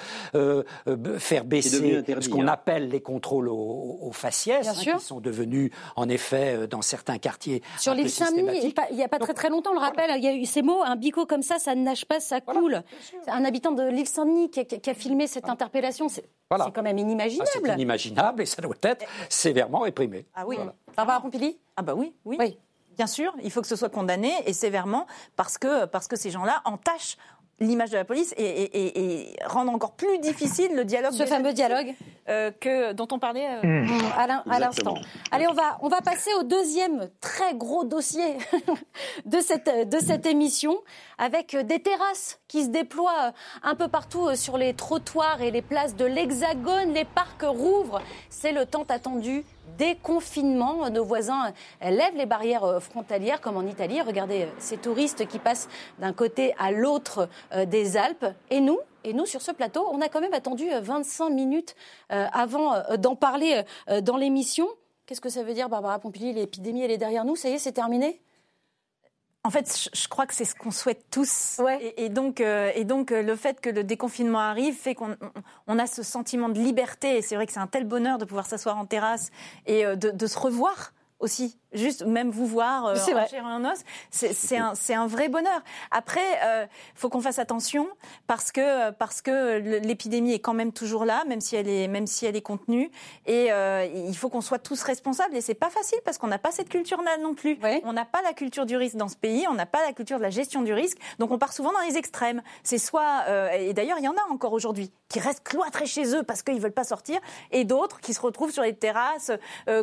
faire baisser ce qu'on hein. appelle les contrôles aux, faciès, hein, qui sont devenus en effet dans certains quartiers sur l'île Saint-Denis. Il n'y a pas très très longtemps, on le rappelle, il y a eu ces mots, un bico comme ça, ça ne nage pas, ça coule. un habitant de l'île Saint-Denis qui a, filmé cette interpellation. C'est quand même inimaginable. Ah, c'est inimaginable et ça doit être sévèrement réprimé. Ah oui. Barbara Pompili? Ah bah oui, oui. oui. Bien sûr, il faut que ce soit condamné et sévèrement parce que, parce que ces gens-là entachent l'image de la police et, rendre encore plus difficile le dialogue. Ce fameux dialogue euh, que, dont on parlait euh, mmh. à l'instant. Allez, on va, on va passer au deuxième très gros dossier (laughs) de cette, de cette émission, avec des terrasses qui se déploient un peu partout sur les trottoirs et les places de l'Hexagone. Les parcs rouvrent. C'est le temps attendu déconfinement. Nos voisins lèvent les barrières frontalières comme en Italie. Regardez ces touristes qui passent d'un côté à l'autre euh, des Alpes. Et nous, et nous, sur ce plateau, on a quand même attendu 25 minutes euh, avant euh, d'en parler dans l'émission. Qu'est-ce que ça veut dire, Barbara Pompili? L'épidémie, elle est derrière nous Ça y est, c'est terminé? En fait, je crois que c'est ce qu'on souhaite tous. Et, donc, euh, et donc euh, le fait que le déconfinement arrive fait qu'on on a ce sentiment de liberté. Et c'est vrai que c'est un tel bonheur de pouvoir s'asseoir en terrasse et euh, de, de se revoir aussi juste même vous voir euh, en en os, c'est un, un, vrai bonheur. Après, il euh, faut qu'on fasse attention parce que, parce que l'épidémie est quand même toujours là, même si elle est, même si elle est contenue. Et euh, il faut qu'on soit tous responsables. Et c'est pas facile parce qu'on n'a pas cette culture-là non plus. On n'a pas la culture du risque dans ce pays, on n'a pas la culture de la gestion du risque. Donc on part souvent dans les extrêmes. C'est soit, euh, et d'ailleurs il y en a encore aujourd'hui, qui restent cloîtrés chez eux parce qu'ils veulent pas sortir, et d'autres qui se retrouvent sur les terrasses,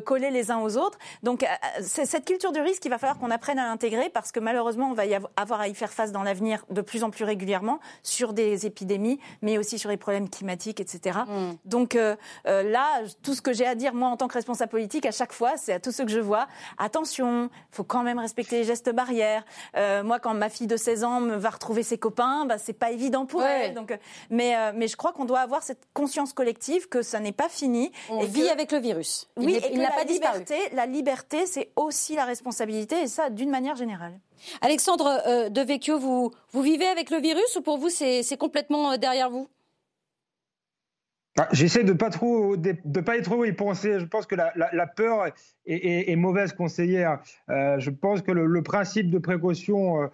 collés les uns aux autres. Donc cette culture du risque, il va falloir qu'on apprenne à l'intégrer parce que malheureusement, on va y avoir à y faire face dans l'avenir de plus en plus régulièrement sur des épidémies, mais aussi sur les problèmes climatiques, etc. Mm. Donc euh, euh, là, tout ce que j'ai à dire, moi, en tant que responsable politique, à chaque fois, c'est à tous ceux que je vois, attention, il faut quand même respecter les gestes barrières. Euh, moi, quand ma fille de 16 ans va retrouver ses copains, bah, c'est pas évident pour elle. Donc, mais, mais je crois qu'on doit avoir cette conscience collective que ça n'est pas fini. On vit avec le virus. oui, et il n'a pas disparu. La liberté, c'est aussi la responsabilité, et ça d'une manière générale. Alexandre euh, De Vecchio, vous, vous vivez avec le virus ou pour vous c'est complètement euh, derrière vous? Ah, J'essaie de pas trop de, pas être trop y penser. Je pense que la, peur est, mauvaise conseillère. Euh, je pense que le, principe de précaution euh,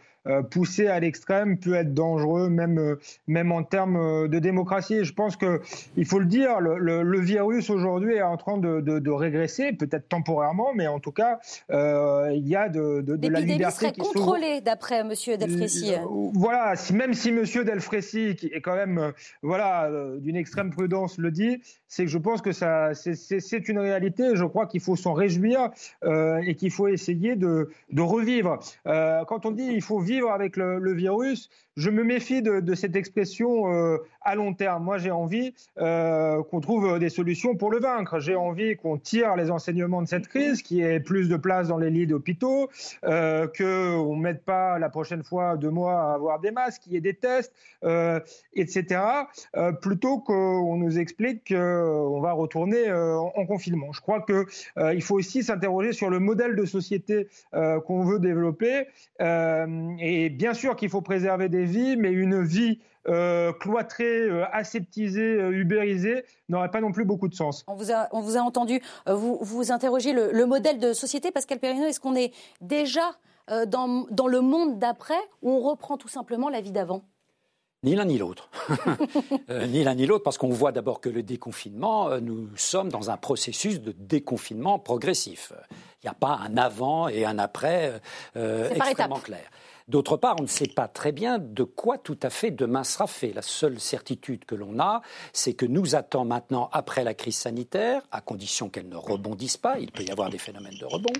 poussé à l'extrême peut être dangereux, même, euh, même en termes euh, de démocratie. je pense qu'il faut le dire, le, virus aujourd'hui est en train de, de, régresser, peut-être temporairement, mais en tout cas, il y a de, de, la liberté. serait qui contrôlée, d'après M. Delfrécy. voilà, même si M. Delfrécy, qui est quand même voilà, d'une extrême prudence, le dit, c'est que je pense que ça, c'est une réalité. Je crois qu'il faut s'en réjouir et qu'il faut essayer de, revivre. quand on dit il faut vivre avec le, virus, je me méfie de, cette expression euh, à long terme. Moi, j'ai envie euh, qu'on trouve des solutions pour le vaincre. J'ai envie qu'on tire les enseignements de cette crise, qu'il y ait plus de place dans les lits d'hôpitaux, euh, qu'on ne mette pas la prochaine fois deux mois à avoir des masques, qu'il y ait des tests, euh, etc., plutôt qu'on nous explique qu'on va retourner en, en, confinement. Je crois qu'il faut aussi s'interroger sur le modèle de société qu'on veut développer. et bien sûr qu'il faut préserver des vie, mais une vie euh, cloîtrée, euh, aseptisée, euh, n'aurait pas non plus beaucoup de sens. On vous a, on entendu, vous, vous interrogez le, modèle de société. Pascal Perrino, est-ce qu'on est déjà dans, dans le monde d'après ou on reprend tout simplement la vie d'avant? Ni l'un ni l'autre. (laughs) ni l'un ni l'autre, parce qu'on voit d'abord que le déconfinement, nous sommes dans un processus de déconfinement progressif. Il n'y a pas un avant et un après extrêmement clair. D'autre part, on ne sait pas très bien de quoi tout à fait demain sera fait. La seule certitude que l'on a, c'est que nous attend maintenant, après la crise sanitaire, à condition qu'elle ne rebondisse pas, il peut y avoir des phénomènes de rebond,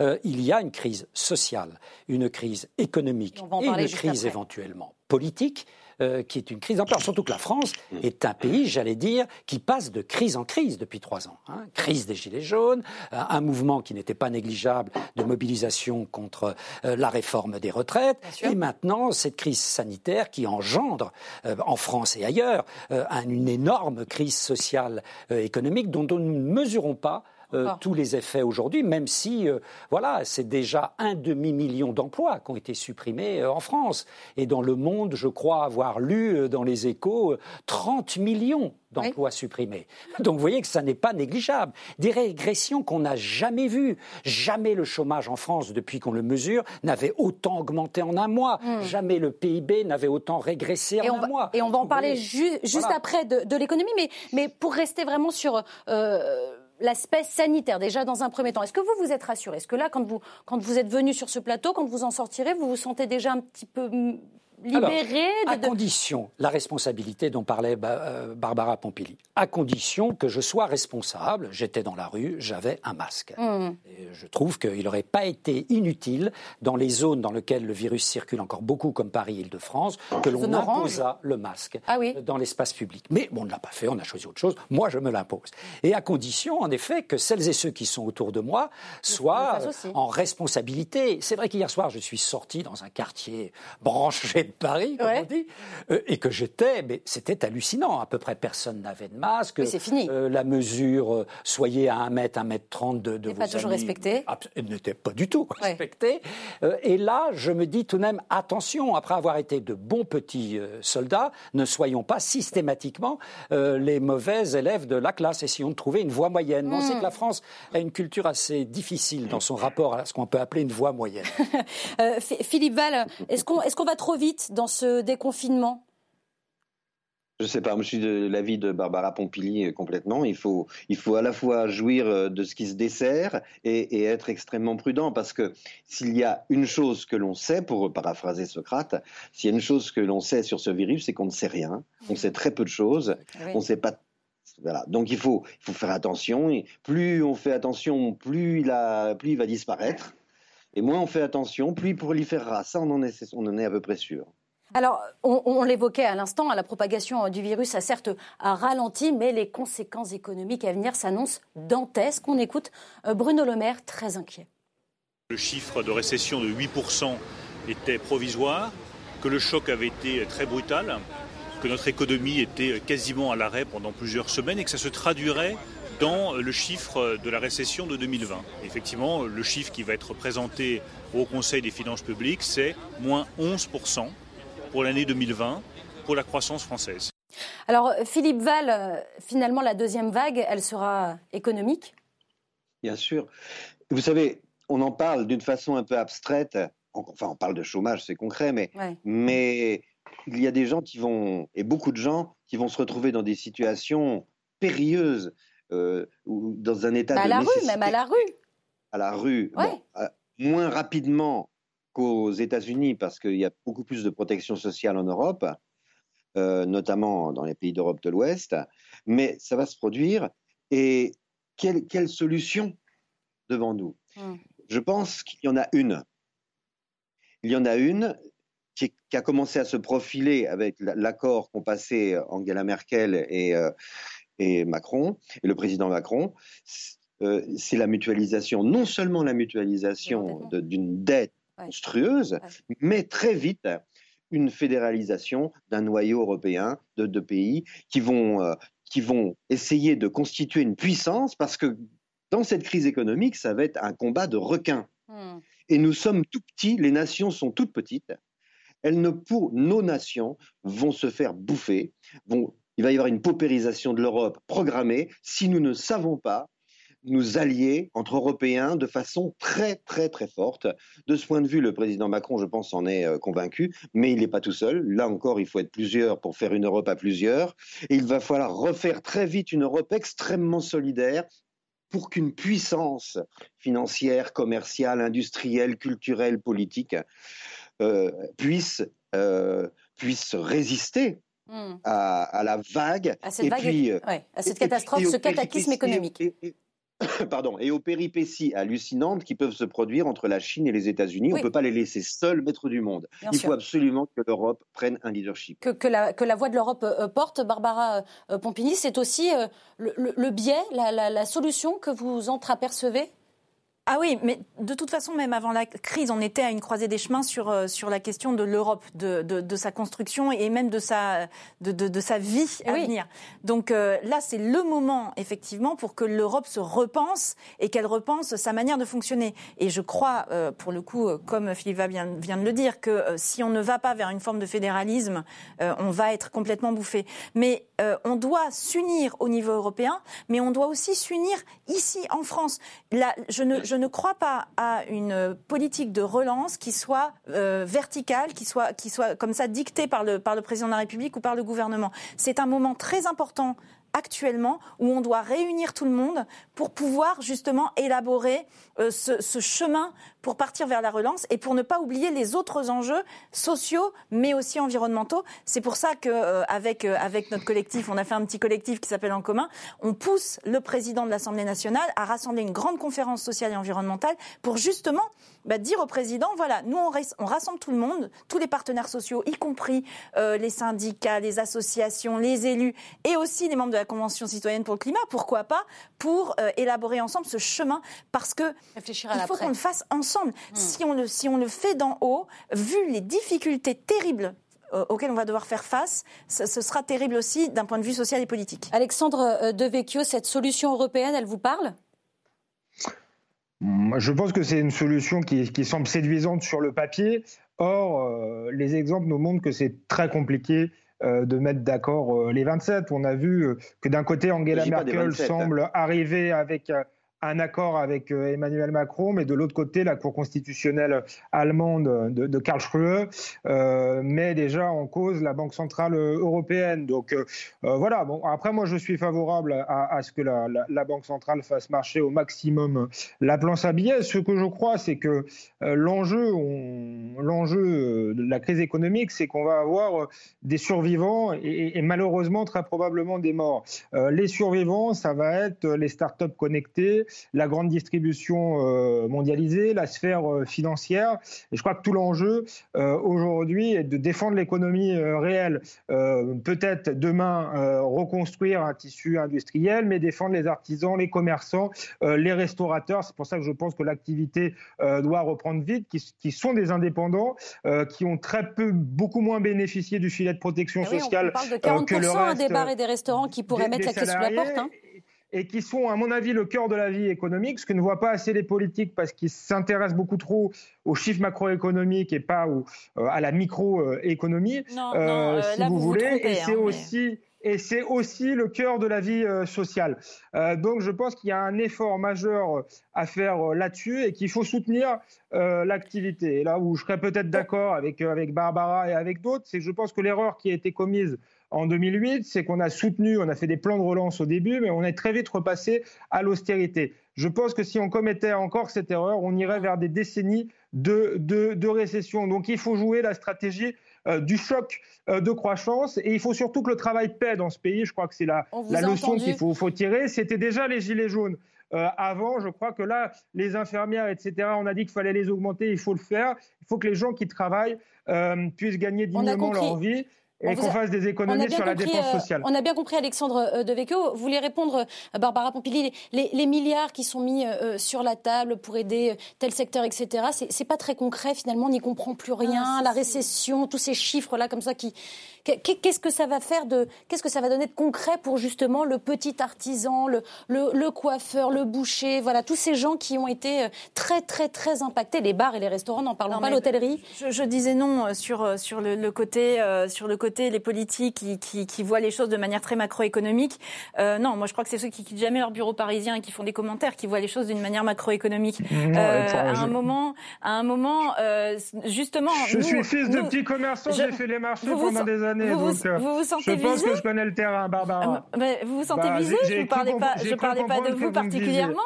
euh, il y a une crise sociale, une crise économique et une crise éventuellement politique euh, qui est une crise d'ampleur. Surtout que la France mm. est un pays, j'allais dire, qui passe de crise en crise depuis trois ans. Hein. Crise des Gilets jaunes, euh, un mouvement qui n'était pas négligeable de mobilisation contre euh, la réforme des retraites, et maintenant cette crise sanitaire qui engendre en France et ailleurs une énorme crise sociale économique dont nous ne mesurons pas euh, tous les effets aujourd'hui, même si, euh, voilà, c'est déjà un demi-million d'emplois qui ont été supprimés euh, en France. Et dans le monde, je crois avoir lu dans les échos 30 millions d'emplois supprimés. (laughs) Donc vous voyez que ça n'est pas négligeable. Des régressions qu'on n'a jamais vues. Jamais le chômage en France, depuis qu'on le mesure, n'avait autant augmenté en un mois. Hmm. Jamais le PIB n'avait autant régressé en un mois. Et on va en parler juste après de, l'économie, mais, mais pour rester vraiment sur l'aspect sanitaire déjà dans un premier temps. Est-ce que vous vous êtes rassuré? Est-ce que là, quand vous, quand vous êtes venu sur ce plateau, quand vous en sortirez, vous vous sentez déjà un petit peu libéré À condition, la responsabilité dont parlait euh, Barbara Pompili, à condition que je sois responsable, j'étais dans la rue, j'avais un masque. Mmh. je trouve qu'il n'aurait pas été inutile, dans les zones dans lesquelles le virus circule encore beaucoup, comme Paris-Île-de-France, que l'on imposât le masque ah dans l'espace public. Mais on ne l'a pas fait, on a choisi autre chose. Moi, je me l'impose. Et à condition, en effet, que celles et ceux qui sont autour de moi soient en responsabilité. C'est vrai qu'hier soir, je suis sorti dans un quartier branché Paris, comme on dit, euh, et que j'étais, mais c'était hallucinant. À peu près personne n'avait de masque. c'est fini. Euh, la mesure, euh, soyez à 1 mètre, 1 mètre 30 de, de vos pas toujours respectée. Elle n'était pas du tout respectée. et là, je me dis tout de même, attention, après avoir été de bons petits soldats, ne soyons pas systématiquement les mauvais élèves de la classe. Essayons de trouver une voie moyenne. On sait hmm. que la France a une culture assez difficile dans son rapport à ce qu'on peut appeler une voie moyenne. (laughs) Philippe Val, est-ce qu'on est qu'on va trop vite? Dans ce déconfinement? Je ne sais pas, je suis de l'avis de Barbara Pompili euh, complètement. Il faut, il faut à la fois jouir euh, de ce qui se dessert et, être extrêmement prudent parce que s'il y a une chose que l'on sait, pour paraphraser Socrate, s'il y a une chose que l'on sait sur ce virus, c'est qu'on ne sait rien. On sait très peu de choses. On ne sait pas voilà. Donc il faut, il faut faire attention. Et plus on fait attention, plus il, a, plus il va disparaître. Et moins on fait attention, plus il proliférera. Ça, on en est, on en est à peu près sûr. Alors, on, l'évoquait à l'instant, la propagation du virus a certes ralenti, mais les conséquences économiques à venir s'annoncent dantesques. On écoute euh, Bruno Le Maire, très inquiet. Le chiffre de récession de 8% était provisoire, que le choc avait été très brutal, que notre économie était quasiment à l'arrêt pendant plusieurs semaines et que ça se traduirait dans le chiffre de la récession de 2020. Effectivement, le chiffre qui va être présenté au Conseil des finances publiques, c'est moins 11% pour l'année 2020 pour la croissance française. Alors, Philippe Val, euh, finalement, la deuxième vague, elle sera économique? Bien sûr. Vous savez, on en parle d'une façon un peu abstraite. Enfin, on parle de chômage, c'est concret, mais, mais il y a des gens qui vont, et beaucoup de gens, qui vont se retrouver dans des situations périlleuses ou dans un état bah, à la rue, même à la rue. À la rue. Euh, moins rapidement qu'aux États-Unis parce qu'il y a beaucoup plus de protection sociale en Europe, euh, notamment dans les pays d'Europe de l'Ouest. Mais ça va se produire. Et quelle, quelle solution devant nous? Hmm. Je pense qu'il y en a une. Il y en a une qui, a commencé à se profiler avec l'accord qu'ont passé Angela Merkel et, et Macron, et le président Macron, euh, c'est la mutualisation, non seulement la mutualisation d'une dette monstrueuse, mais très vite une fédéralisation d'un noyau européen de deux pays qui vont, euh, qui vont essayer de constituer une puissance parce que dans cette crise économique, ça va être un combat de requins. Hmm. Et nous sommes tout petits, les nations sont toutes petites. Elles ne pour nos nations vont se faire bouffer, vont il va y avoir une paupérisation de l'Europe programmée si nous ne savons pas nous allier entre Européens de façon très très très forte. De ce point de vue, le président Macron, je pense, en est euh, convaincu, mais il n'est pas tout seul. Là encore, il faut être plusieurs pour faire une Europe à plusieurs. Et il va falloir refaire très vite une Europe extrêmement solidaire pour qu'une puissance financière, commerciale, industrielle, culturelle, politique puisse, puisse résister hmm. à, la vague. À cette, puis, à cette catastrophe, ce cataclysme économique. (coughs) pardon, et aux péripéties hallucinantes qui peuvent se produire entre la Chine et les États-Unis. On ne peut pas les laisser seuls maîtres du monde. Il faut absolument que l'Europe prenne un leadership. Que, la, que la voix de l'Europe euh, porte, Barbara euh, Pompini, c'est aussi euh, le, biais, la, la solution que vous entreapercevez? Ah oui, mais de toute façon, même avant la crise, on était à une croisée des chemins sur, euh, sur la question de l'Europe, de, de, de, sa construction et même de sa, de, de sa vie à venir. Donc euh, là, c'est le moment, effectivement, pour que l'Europe se repense et qu'elle repense sa manière de fonctionner. Et je crois, euh, pour le coup, comme Philippe vient, vient de le dire, que si on ne va pas vers une forme de fédéralisme, on va être complètement bouffé. Mais on doit s'unir au niveau européen, mais on doit aussi s'unir ici, en France. Là, je ne je ne crois pas à une politique de relance qui soit euh, verticale, qui soit, qui soit comme ça dictée par le, par le président de la République ou par le gouvernement. C'est un moment très important actuellement où on doit réunir tout le monde pour pouvoir justement élaborer euh, ce, chemin pour partir vers la relance et pour ne pas oublier les autres enjeux sociaux mais aussi environnementaux. C'est pour ça que euh, avec euh, avec notre collectif, on a fait un petit collectif qui s'appelle En commun, on pousse le président de l'Assemblée nationale à rassembler une grande conférence sociale et environnementale pour justement bah, dire au président voilà, nous on, on, rassemble tout le monde, tous les partenaires sociaux, y compris les syndicats, les associations, les élus et aussi les membres de la Convention citoyenne pour le climat, pourquoi pas, pour euh, élaborer ensemble ce chemin, parce que il faut qu'on le fasse ensemble. Hmm. Si, on le, si on le fait d'en haut, vu les difficultés terribles euh, auxquelles on va devoir faire face, ce, sera terrible aussi d'un point de vue social et politique. Alexandre euh, Devecchio, cette solution européenne, elle vous parle? Je pense que c'est une solution qui, qui, semble séduisante sur le papier. Or, les exemples nous montrent que c'est très compliqué euh, de mettre d'accord euh, les 27. On a vu euh, que d'un côté, Angela Merkel hein. semble arriver avec un accord avec euh, Emmanuel Macron, mais de l'autre côté, la Cour constitutionnelle allemande de, Karl Schröder euh, met déjà en cause la Banque centrale européenne. Donc euh, voilà. Bon, après, moi, je suis favorable à, ce que la, Banque centrale fasse marcher au maximum la planche à billets. Ce que je crois, c'est que l'enjeu, l'enjeu de la crise économique, c'est qu'on va avoir des survivants et, et, malheureusement très probablement des morts. les survivants, ça va être les startups connectées, la grande distribution euh, mondialisée, la sphère euh, financière. Et je crois que tout l'enjeu euh, aujourd'hui est de défendre l'économie réelle. Peut-être demain reconstruire un tissu industriel, mais défendre les artisans, les commerçants, les restaurateurs. C'est pour ça que je pense que l'activité doit reprendre vite, qui, sont des indépendants, qui ont très peu, beaucoup moins bénéficié du filet de protection eh sociale. on parle de 40% des bars et des restaurants qui pourraient mettre la clé sous la porte. Hein et qui sont, à mon avis, le cœur de la vie économique, ce que ne voient pas assez les politiques parce qu'ils s'intéressent beaucoup trop aux chiffres macroéconomiques et pas euh, à la microéconomie, euh, si vous, voulez. et c'est hein, aussi et c'est aussi le cœur de la vie euh, sociale. donc je pense qu'il y a un effort majeur à faire là-dessus et qu'il faut soutenir l'activité. Et là où je serais peut-être d'accord avec, avec Barbara et avec d'autres, c'est que je pense que l'erreur qui a été commise en 2008, c'est qu'on a soutenu, on a fait des plans de relance au début, mais on est très vite repassé à l'austérité. Je pense que si on commettait encore cette erreur, on irait vers des décennies de, de, récession. Donc il faut jouer la stratégie euh, du choc euh, de croissance et il faut surtout que le travail paie dans ce pays. Je crois que c'est la, la leçon qu'il faut, faut, tirer. C'était déjà les gilets jaunes. Euh, avant, je crois que là, les infirmières, etc., on a dit qu'il fallait les augmenter, il faut le faire. Il faut que les gens qui travaillent puissent gagner dignement leur vie et qu'on fasse des économies sur la dépense euh, sociale. on a bien compris, Alexandre euh, Devecchio. Vous voulez répondre, euh, Barbara Pompili, les, milliards qui sont mis sur la table pour aider tel secteur, etc., c'est pas très concret finalement, on n'y comprend plus rien. la récession, tous ces chiffres-là comme ça qui, Qu'est-ce que ça va faire de, qu'est-ce que ça va donner de concret pour justement le petit artisan, le, le, coiffeur, le boucher, voilà, tous ces gens qui ont été très, très, très impactés, les bars et les restaurants, n'en parlons pas, l'hôtellerie. Je, disais non sur, sur le, côté, sur le côté les politiques qui, qui, voient les choses de manière très macroéconomique. Euh, non, moi je crois que c'est ceux qui quittent jamais leur bureau parisien et qui font des commentaires qui voient les choses d'une manière macroéconomique. Euh, à un moment, à un moment, euh, justement. Je suis fils de petit commerçant, j'ai fait les marchés pendant des années. Vous, donc, vous, vous sentez je pense que je connais le terrain, Barbara. vous vous sentez bah, visé Je ne parlais pas, je parlais pas de vous particulièrement.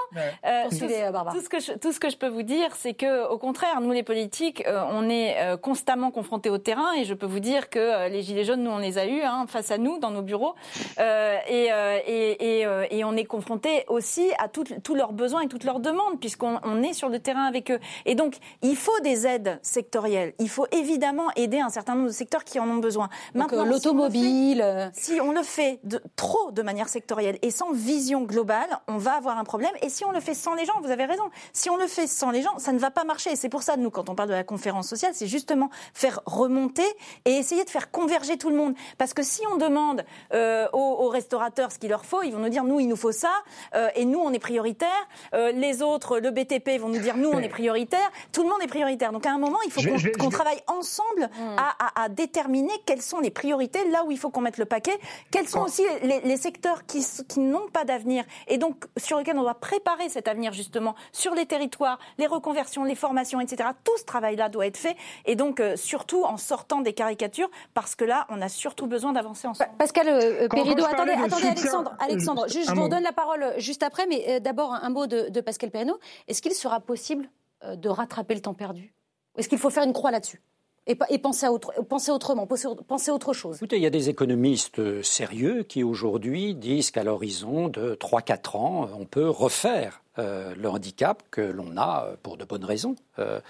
tout, ce que je, tout ce que je peux vous dire, c'est que au contraire, nous les politiques, on est constamment confrontés au terrain et je peux vous dire que euh, les Gilets jaunes, nous, on les a eus hein, face à nous, dans nos bureaux. Euh, et, euh, et, et, on est confronté aussi à tous leurs besoins et toutes leurs demandes, puisqu'on on est sur le terrain avec eux. Et donc, il faut des aides sectorielles. Il faut évidemment aider un certain nombre de secteurs qui en ont besoin. Maintenant, l'automobile. Si, on le fait de, trop de manière sectorielle et sans vision globale, on va avoir un problème. Et si on le fait sans les gens, vous avez raison, si on le fait sans les gens, ça ne va pas marcher. Et c'est pour ça, nous, quand on parle de la conférence sociale, c'est justement faire remonter et essayer de faire converger tout le monde. Parce que si on demande euh, aux, restaurateurs ce qu'il leur faut, ils vont nous dire nous, il nous faut ça, euh, et nous, on est prioritaire. Euh, les autres, le BTP, vont nous dire nous, on est prioritaire. Tout le monde est prioritaire. Donc à un moment, il faut qu'on travaille ensemble hmm. à, déterminer quelles sont les priorités, là où il faut qu'on mette le paquet, quels sont aussi les, secteurs qui, qui n'ont pas d'avenir, et donc sur lesquels on doit préparer cet avenir justement sur les territoires, les reconversions, les formations, etc. Tout ce travail-là doit être fait, et donc surtout en sortant des caricatures, parce que là, on a surtout besoin d'avancer ensemble. Pascal euh, Perido, attendez, attendez Alexandre, Alexandre euh, je vous redonne la parole euh, juste après, mais d'abord un mot de, Pascal Perido. Est-ce qu'il sera possible de rattraper le temps perdu? Est-ce qu'il faut faire une croix là-dessus? Et, penser, à autre, penser autrement, penser, autre chose. Écoutez, il y a des économistes sérieux qui aujourd'hui disent qu'à l'horizon de 3-4 ans, on peut refaire le handicap que l'on a, pour de bonnes raisons, euh,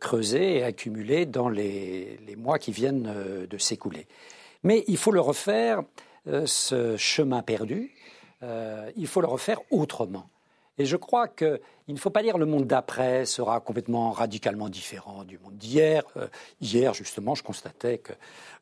creusé et accumulé dans les, mois qui viennent euh, de s'écouler. Mais il faut le refaire, euh, ce chemin perdu, il faut le refaire autrement. Et je crois qu'il ne faut pas dire le monde d'après sera complètement radicalement différent du monde d'hier. hier, justement, je constatais que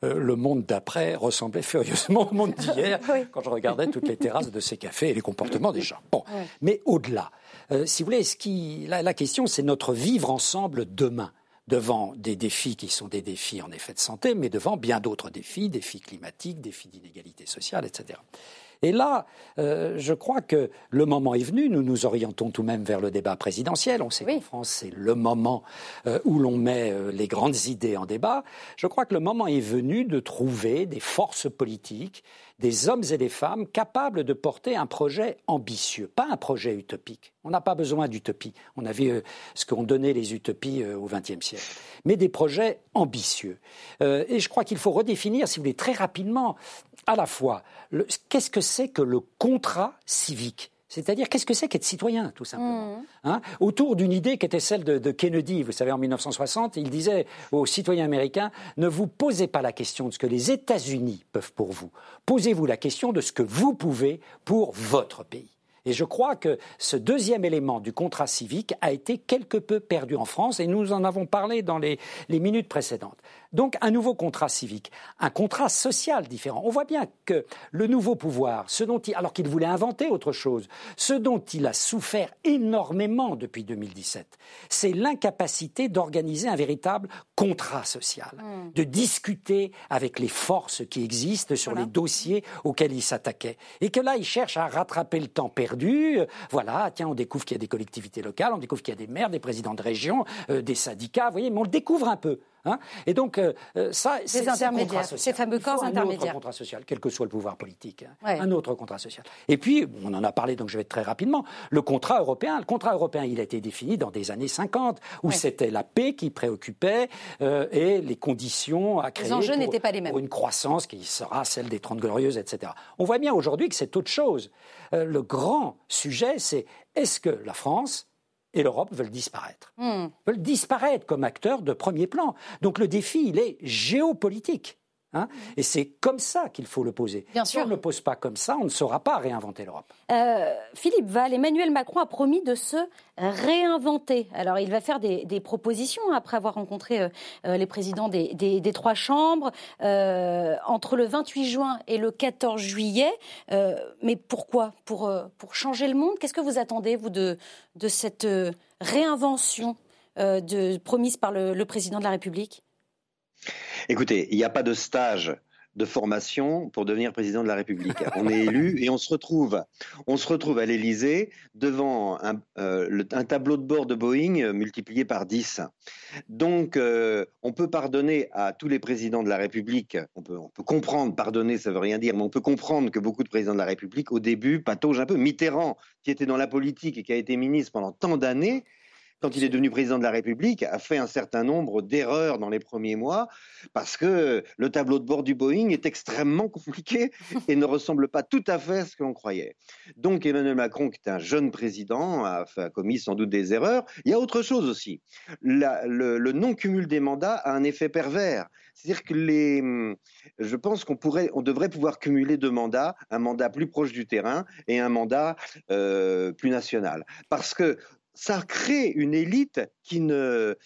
le monde d'après ressemblait furieusement au monde d'hier (laughs) quand je regardais toutes les terrasses de ces cafés et les comportements des gens. Bon, mais au-delà, euh, si vous voulez, ce qui, la, question, c'est notre vivre ensemble demain devant des défis qui sont des défis en effet de santé, mais devant bien d'autres défis, défis climatiques, défis d'inégalité sociale, etc. Et là, euh, je crois que le moment est venu. Nous nous orientons tout de même vers le débat présidentiel. On sait qu'en France, c'est le moment euh, où l'on met les grandes idées en débat. Je crois que le moment est venu de trouver des forces politiques des hommes et des femmes capables de porter un projet ambitieux, pas un projet utopique. On n'a pas besoin d'utopie. On a vu euh, ce qu'ont donné les utopies euh, au XXe siècle. Mais des projets ambitieux. Euh, et je crois qu'il faut redéfinir, si vous voulez, très rapidement, à la fois, qu'est-ce que c'est que le contrat civique? C'est-à-dire, qu'est-ce que c'est qu'être citoyen, tout simplement mmh. hein? Autour d'une idée qui était celle de, Kennedy, vous savez, en 1960, il disait aux citoyens américains, ne vous posez pas la question de ce que les États-Unis peuvent pour vous, posez-vous la question de ce que vous pouvez pour votre pays. Et je crois que ce deuxième élément du contrat civique a été quelque peu perdu en France, et nous en avons parlé dans les minutes précédentes. Donc un nouveau contrat civique, un contrat social différent. On voit bien que le nouveau pouvoir, ce dont il, alors qu'il voulait inventer autre chose, ce dont il a souffert énormément depuis 2017, c'est l'incapacité d'organiser un véritable contrat social, hmm. de discuter avec les forces qui existent sur les dossiers auxquels il s'attaquait. Et que là, il cherche à rattraper le temps perdu. Voilà, tiens, on découvre qu'il y a des collectivités locales, on découvre qu'il y a des maires, des présidents de région, euh, des syndicats, vous voyez, mais on le découvre un peu. Hein. et donc, euh, euh, ça, c'est intermédiaires, ces fameux corps intermédiaires. Un autre contrat social, quel que soit le pouvoir politique. Hein. Un autre contrat social. Et puis, on en a parlé, donc je vais très rapidement, le contrat européen. Le contrat européen, il a été défini dans des années 50, où c'était la paix qui préoccupait euh, et les conditions à créer les pas les mêmes. pour une croissance qui sera celle des Trente Glorieuses, etc. On voit bien aujourd'hui que c'est autre chose. le grand sujet, c'est est-ce que la France et l'Europe veulent disparaître. Hmm. Veulent disparaître comme acteurs de premier plan. Donc le défi, il est géopolitique. Hein. et c'est comme ça qu'il faut le poser. Bien si on ne le pose pas comme ça, on ne saura pas réinventer l'Europe. Euh, Philippe Val, Emmanuel Macron a promis de se réinventer. Alors il va faire des, propositions après avoir rencontré euh, euh, les présidents des, trois chambres entre le 28 juin et le 14 juillet. mais pourquoi? Pour, pour changer le monde? Qu'est-ce que vous attendez, vous, de, de cette réinvention de, promise par le président de la République? Écoutez, il n'y a pas de stage de formation pour devenir président de la République. On est élu (laughs) et on se retrouve, on se retrouve à l'Élysée devant un, euh, un, tableau de bord de Boeing multiplié par 10. Donc, euh, on peut pardonner à tous les présidents de la République, on peut, on peut comprendre, pardonner ça veut rien dire, mais on peut comprendre que beaucoup de présidents de la République, au début, pataugent un peu. Mitterrand, qui était dans la politique et qui a été ministre pendant tant d'années, quand il est devenu président de la République, a fait un certain nombre d'erreurs dans les premiers mois parce que le tableau de bord du Boeing est extrêmement compliqué (laughs) et ne ressemble pas tout à fait à ce que l'on croyait. Donc Emmanuel Macron, qui est un jeune président, a, commis sans doute des erreurs. Il y a autre chose aussi. le, non-cumul des mandats a un effet pervers. C'est-à-dire que les, je pense qu'on pourrait, on devrait pouvoir cumuler deux mandats, un mandat plus proche du terrain et un mandat euh, plus national. Parce que ça crée une élite qui ne,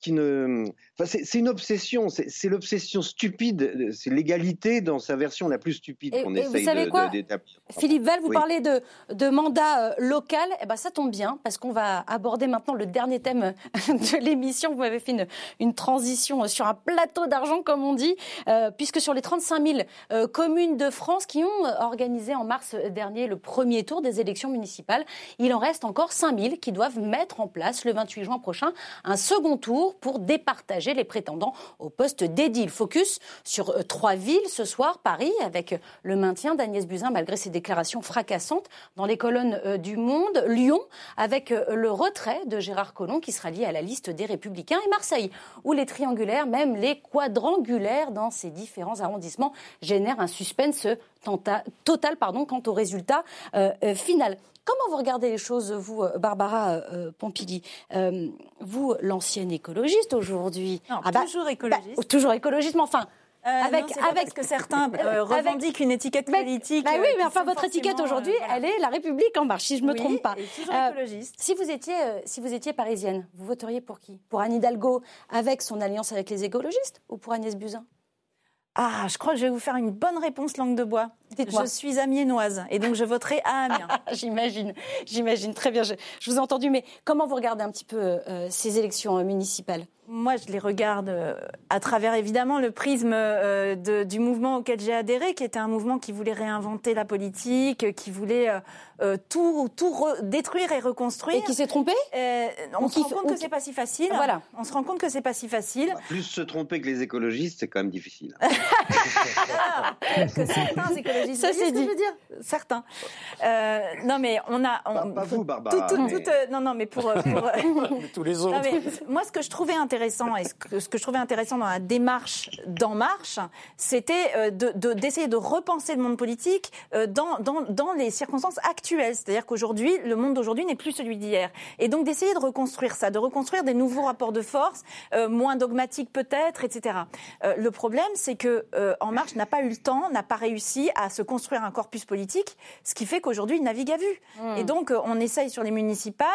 qui ne, c'est une obsession, c'est l'obsession stupide, c'est l'égalité dans sa version la plus stupide qu'on essaye d'établir. Philippe Val, vous parlez de, de mandat euh, local, eh ben ça tombe bien parce qu'on va aborder maintenant le dernier thème (laughs) de l'émission. Vous m'avez fait une, une, transition sur un plateau d'argent, comme on dit, euh, puisque sur les 35 000 euh, communes de France qui ont organisé en mars dernier le premier tour des élections municipales, il en reste encore 5 000 qui doivent mettre en place le 28 juin prochain un second tour pour départager les prétendants au poste d'édile. Focus sur euh, trois villes ce soir, Paris, avec le maintien d'Agnès Buzyn malgré ses déclarations fracassantes dans les colonnes euh, du Monde, Lyon, avec euh, le retrait de Gérard Collomb qui sera lié à la liste des Républicains, et Marseille, où les triangulaires, même les quadrangulaires dans ces différents arrondissements génèrent un suspense total quant au résultat final. Comment vous regardez les choses, vous, euh, Barbara euh, euh, Pompili Vous, l'ancienne écologiste aujourd'hui. Ah bah, toujours bah, écologiste. toujours écologiste, mais enfin. avec, avec que certains (laughs) revendiquent une étiquette politique. Bah oui, mais enfin votre étiquette aujourd'hui, elle est La République en marche, si je me trompe pas. toujours écologiste. Si vous étiez, si vous étiez parisienne, vous voteriez pour qui? Pour Anne Hidalgo avec son alliance avec les écologistes ou pour Agnès Buzyn? Ah, je crois que je vais vous faire une bonne réponse langue de bois. Je suis amiénoise et donc je voterai à Amiens. (laughs) j'imagine, j'imagine. Très bien, je, vous ai entendu. Mais comment vous regardez un petit peu euh, ces élections euh, municipales? Moi, je les regarde euh, à travers évidemment le prisme euh, du mouvement auquel j'ai adhéré, qui était un mouvement qui voulait réinventer la politique, qui voulait euh, tout, tout détruire et reconstruire. Et qui s'est trompé? On se rend compte que c'est pas si facile. Voilà. On se rend compte que c'est pas si facile. Bah, plus se tromper que les écologistes, c'est quand même difficile. ah, (laughs) (laughs) que certains écologistes. Ça, c'est dit. je veux dire? Certains. non, mais on a. pas, vous, Barbara. non, non, mais pour. pour (laughs) tous les autres. moi, ce que je trouvais intéressant et ce que, ce que je trouvais intéressant dans la démarche d'En Marche, c'était euh, d'essayer de, de, repenser le monde politique euh, dans, dans, dans les circonstances actuelles. C'est-à-dire qu'aujourd'hui, le monde d'aujourd'hui n'est plus celui d'hier. Et donc d'essayer de reconstruire ça, de reconstruire des nouveaux rapports de force, euh, moins dogmatiques peut-être, etc. le problème, c'est que En Marche n'a pas eu le temps, n'a pas réussi à se construire un corpus politique, ce qui fait qu'aujourd'hui, il navigue à vue. Mmh. Et donc, on essaye sur les municipales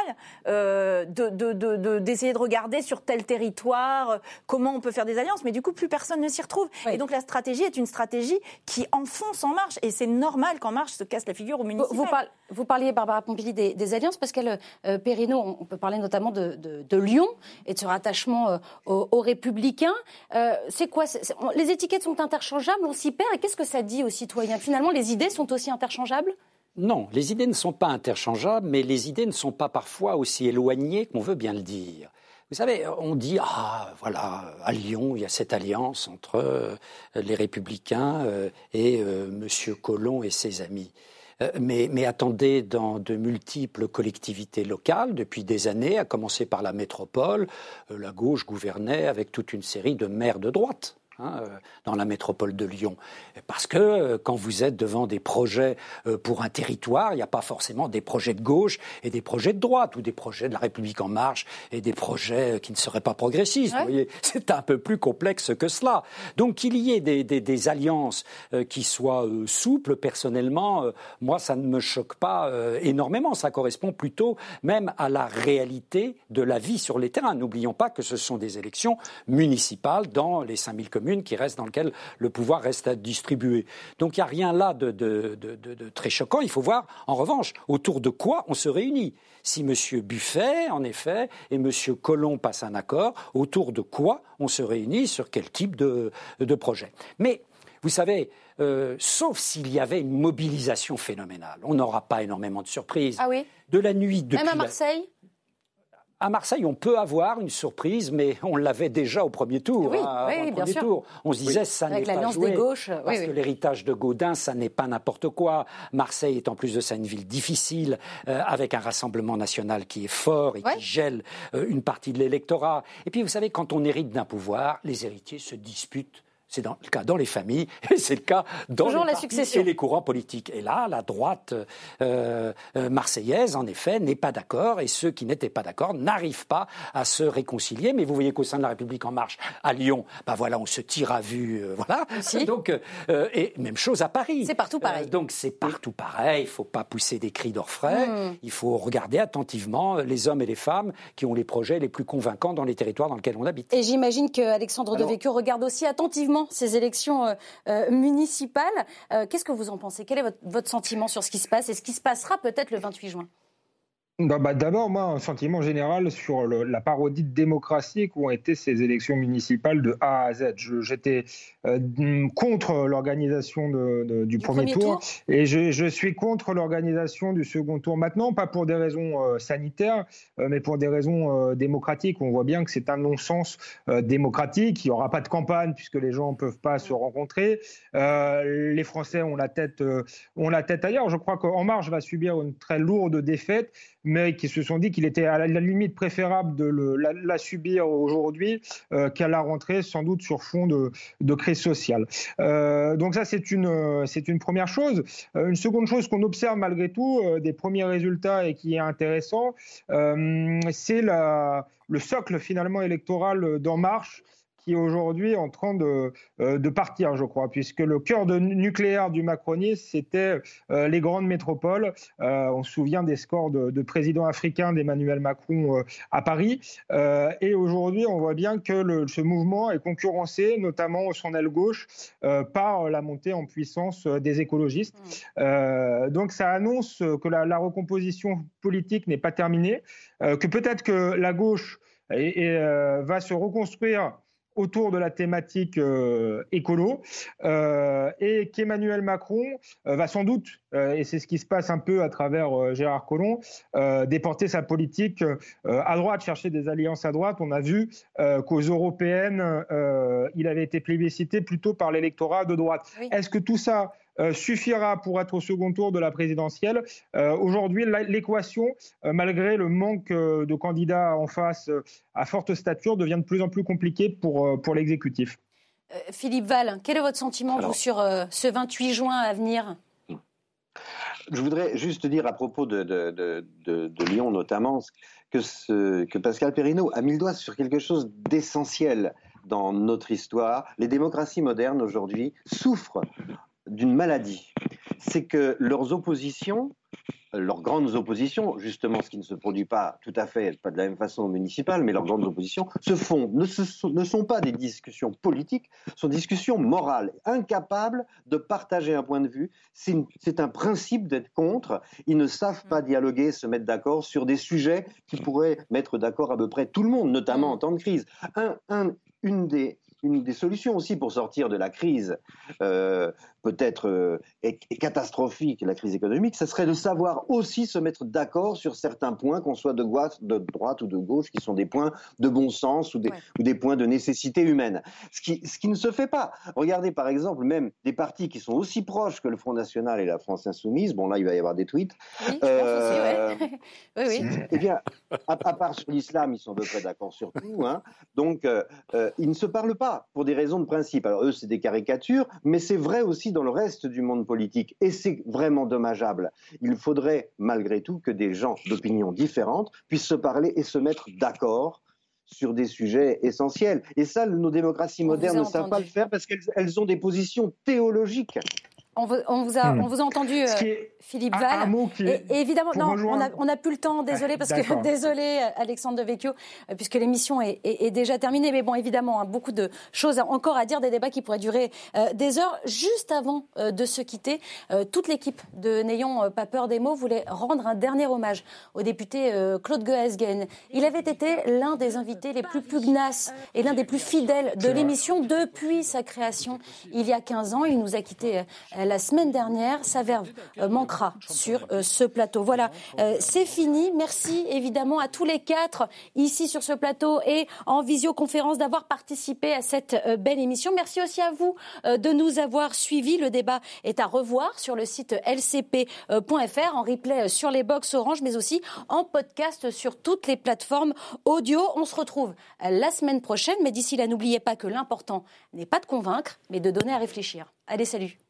d'essayer de, de, de, de regarder sur tel territoire euh, comment on peut faire des alliances, mais du coup, plus personne ne s'y retrouve. Et donc la stratégie est une stratégie qui enfonce En Marche, et c'est normal qu'En Marche se casse la figure au municipal. Vous, parliez, Barbara Pompili, des, alliances, parce qu'elle, euh, on peut parler notamment de, Lyon et de ce rattachement euh, aux, Républicains. c'est quoi Les étiquettes sont interchangeables, on s'y perd, et qu'est-ce que ça dit aux citoyens Finalement, les idées sont aussi interchangeables? Non, les idées ne sont pas interchangeables, mais les idées ne sont pas parfois aussi éloignées qu'on veut bien le dire. Vous savez, on dit, ah, voilà, à Lyon, il y a cette alliance entre euh, les républicains euh, et euh, M. Collomb et ses amis. Mais, mais, attendez, dans de multiples collectivités locales, depuis des années, à commencer par la métropole, la gauche gouvernait avec toute une série de maires de droite. Hein, euh, dans la métropole de Lyon. Parce que euh, quand vous êtes devant des projets euh, pour un territoire, il n'y a pas forcément des projets de gauche et des projets de droite, ou des projets de la République en marche et des projets qui ne seraient pas progressistes. Vous voyez, (laughs) c'est un peu plus complexe que cela. Donc qu'il y ait des, des, des alliances qui soient souples, personnellement, moi, ça ne me choque pas énormément. Ça correspond plutôt même à la réalité de la vie sur les terrains. N'oublions pas que ce sont des élections municipales dans les 5000 communes qui reste dans lequel le pouvoir reste à distribuer. Donc il n'y a rien là de, très choquant. Il faut voir, en revanche, autour de quoi on se réunit. Si M. Buffet, en effet, et M. Collomb passent un accord, autour de quoi on se réunit, sur quel type de, projet. Mais Vous savez, euh, sauf s'il y avait une mobilisation phénoménale, on n'aura pas énormément de surprises. Ah oui? De la nuit depuis Même à Marseille? À Marseille, on peut avoir une surprise, mais on l'avait déjà au premier tour. Oui, hein, oui, bien sûr. tour. On se disait, ça n'est Avec pas l'alliance joué. des gauches, oui, Parce oui. que l'héritage de Gaudin, ça n'est pas n'importe quoi. Marseille est en plus de ça une ville difficile, euh, avec un rassemblement national qui est fort et Ouais. qui gèle euh, une partie de l'électorat. Et puis, vous savez, quand on hérite d'un pouvoir, les héritiers se disputent. C'est dans, le cas dans les familles (laughs) et c'est le cas dans Toujours les la succession. et les courants politiques. Et là, la droite euh, euh, marseillaise, en effet, n'est pas d'accord et ceux qui n'étaient pas d'accord n'arrivent pas à se réconcilier. Mais vous voyez qu'au sein de la République en marche, à Lyon, bah voilà, on se tire à vue, euh, voilà. (laughs) Donc, euh, et même chose à Paris. C'est partout pareil. Donc c'est partout pareil. Il faut pas pousser des cris d'orfraie. Hmm. Il faut regarder attentivement les hommes et les femmes qui ont les projets les plus convaincants dans les territoires dans lesquels on habite. Et j'imagine qu'Alexandre Alors- Devecchio regarde aussi attentivement ces élections euh, euh, municipales. Euh, Qu'est-ce que vous en pensez? Quel est votre, votre sentiment sur ce qui se passe? Et ce qui se passera peut-être le 28 juin? Bah, bah, D'abord, moi, un sentiment général sur le- la parodie de démocratie qu'ont été ces élections municipales de A à Z. J'étais euh, contre l'organisation du, Du premier, premier tour, tour? et je, je suis contre l'organisation du second tour maintenant, pas pour des raisons euh, sanitaires, euh, mais pour des raisons démocratiques. On voit bien que c'est un non-sens démocratique. Il n'y aura pas de campagne puisque les gens ne peuvent pas se rencontrer. Les Français ont la tête, ont la tête ailleurs. Je crois qu'En Marche va subir une très lourde défaite mais qui se sont dit qu'il était à la limite préférable de la, subir aujourd'hui euh, qu'à la rentrée, sans doute sur fond de, crise sociale. Euh, donc ça, c'est une, euh, première chose. Une seconde chose qu'on observe malgré tout, des premiers résultats et qui est intéressant, c'est le socle finalement électoral d'En Marche qui est aujourd'hui en train de, euh, de partir, je crois, puisque le cœur de nucléaire du macronisme, c'était euh, les grandes métropoles. Euh, on se souvient des scores de, de président africain d'Emmanuel Macron à Paris. Et aujourd'hui, on voit bien que ce mouvement est concurrencé, notamment son aile gauche, par la montée en puissance des écologistes. Donc ça annonce que la, recomposition politique n'est pas terminée, que peut-être que la gauche va se reconstruire autour de la thématique euh, écolo euh, et qu'Emmanuel Macron euh, va sans doute, et c'est ce qui se passe un peu à travers Gérard Collomb, déporter sa politique à droite, chercher des alliances à droite. On a vu qu'aux européennes, il avait été plébiscité plutôt par l'électorat de droite. Oui. Est-ce que tout ça suffira pour être au second tour de la présidentielle Euh, Aujourd'hui, l'équation, euh, malgré le manque euh, de candidats en face euh, à forte stature, devient de plus en plus compliquée pour, euh, pour l'exécutif. Euh, Philippe Val, quel est votre sentiment, Alors- vous, sur euh, ce 28 juin à venir? Je voudrais juste dire à propos de, de, de, de- de Lyon notamment que, ce, que Pascal Perrineau a mis le doigt sur quelque chose d'essentiel dans notre histoire. Les démocraties modernes aujourd'hui souffrent d'une maladie. C'est que leurs oppositions, leurs grandes oppositions, justement ce qui ne se produit pas tout à fait, pas de la même façon au municipal, mais leurs grandes oppositions, se font, ne, se sont, ne sont pas des discussions politiques, sont des discussions morales, incapables de partager un point de vue. C'est un principe d'être contre. Ils ne savent pas dialoguer, se mettre d'accord sur des sujets qui pourraient mettre d'accord à peu près tout le monde, notamment en temps de crise. Un- un- une des une des solutions aussi pour sortir de la crise euh, peut-être euh, est- est catastrophique, la crise économique, ce serait de savoir aussi se mettre d'accord sur certains points, qu'on soit de droite, de droite ou de gauche, qui sont des points de bon sens ou des, Ouais. ou des points de nécessité humaine. Ce qui, ce qui ne se fait pas. Regardez par exemple même des partis qui sont aussi proches que le Front National et la France Insoumise. Bon là, il va y avoir des tweets. Oui, je pense Euh, aussi, ouais. (laughs) oui, oui. Eh bien, à, à part sur l'islam, ils sont à peu près d'accord sur tout. Hein. Donc, euh, euh, ils ne se parlent pas pour des raisons de principe. Alors, eux, c'est des caricatures, mais c'est vrai aussi dans le reste du monde politique. Et c'est vraiment dommageable. Il faudrait, malgré tout, que des gens d'opinions différentes puissent se parler et se mettre d'accord sur des sujets essentiels. Et ça, nos démocraties modernes ne savent pas le faire parce qu'elles elles ont des positions théologiques On vous, on vous, a, hmm. on vous a entendu, euh, Philippe Val. et, évidemment, non, on n'a plus le temps, désolé, parce que (laughs) désolé, Alexandre Devecchio, euh, puisque l'émission est, est, déjà terminée. Mais bon, évidemment, hein, beaucoup de choses encore à dire, des débats qui pourraient durer euh, des heures. Juste avant de se quitter, toute l'équipe de N'ayons pas peur des mots voulait rendre un dernier hommage au député Claude Goesgen. Il avait été l'un des invités les plus pugnaces et l'un des plus fidèles de l'émission depuis sa création il y a 15 ans. Il nous a quittés la semaine dernière. Sa verve euh, manquera sur euh, ce plateau. Voilà, euh, c'est fini. Merci évidemment à tous les quatre ici sur ce plateau et en visioconférence d'avoir participé à cette belle émission. Merci aussi à vous de nous avoir suivis. Le débat est à revoir sur le site lcp.fr, en replay sur les box Orange, mais aussi en podcast sur toutes les plateformes audio. On se retrouve la semaine prochaine, mais d'ici là, n'oubliez pas que l'important n'est pas de convaincre, mais de donner à réfléchir. Allez, salut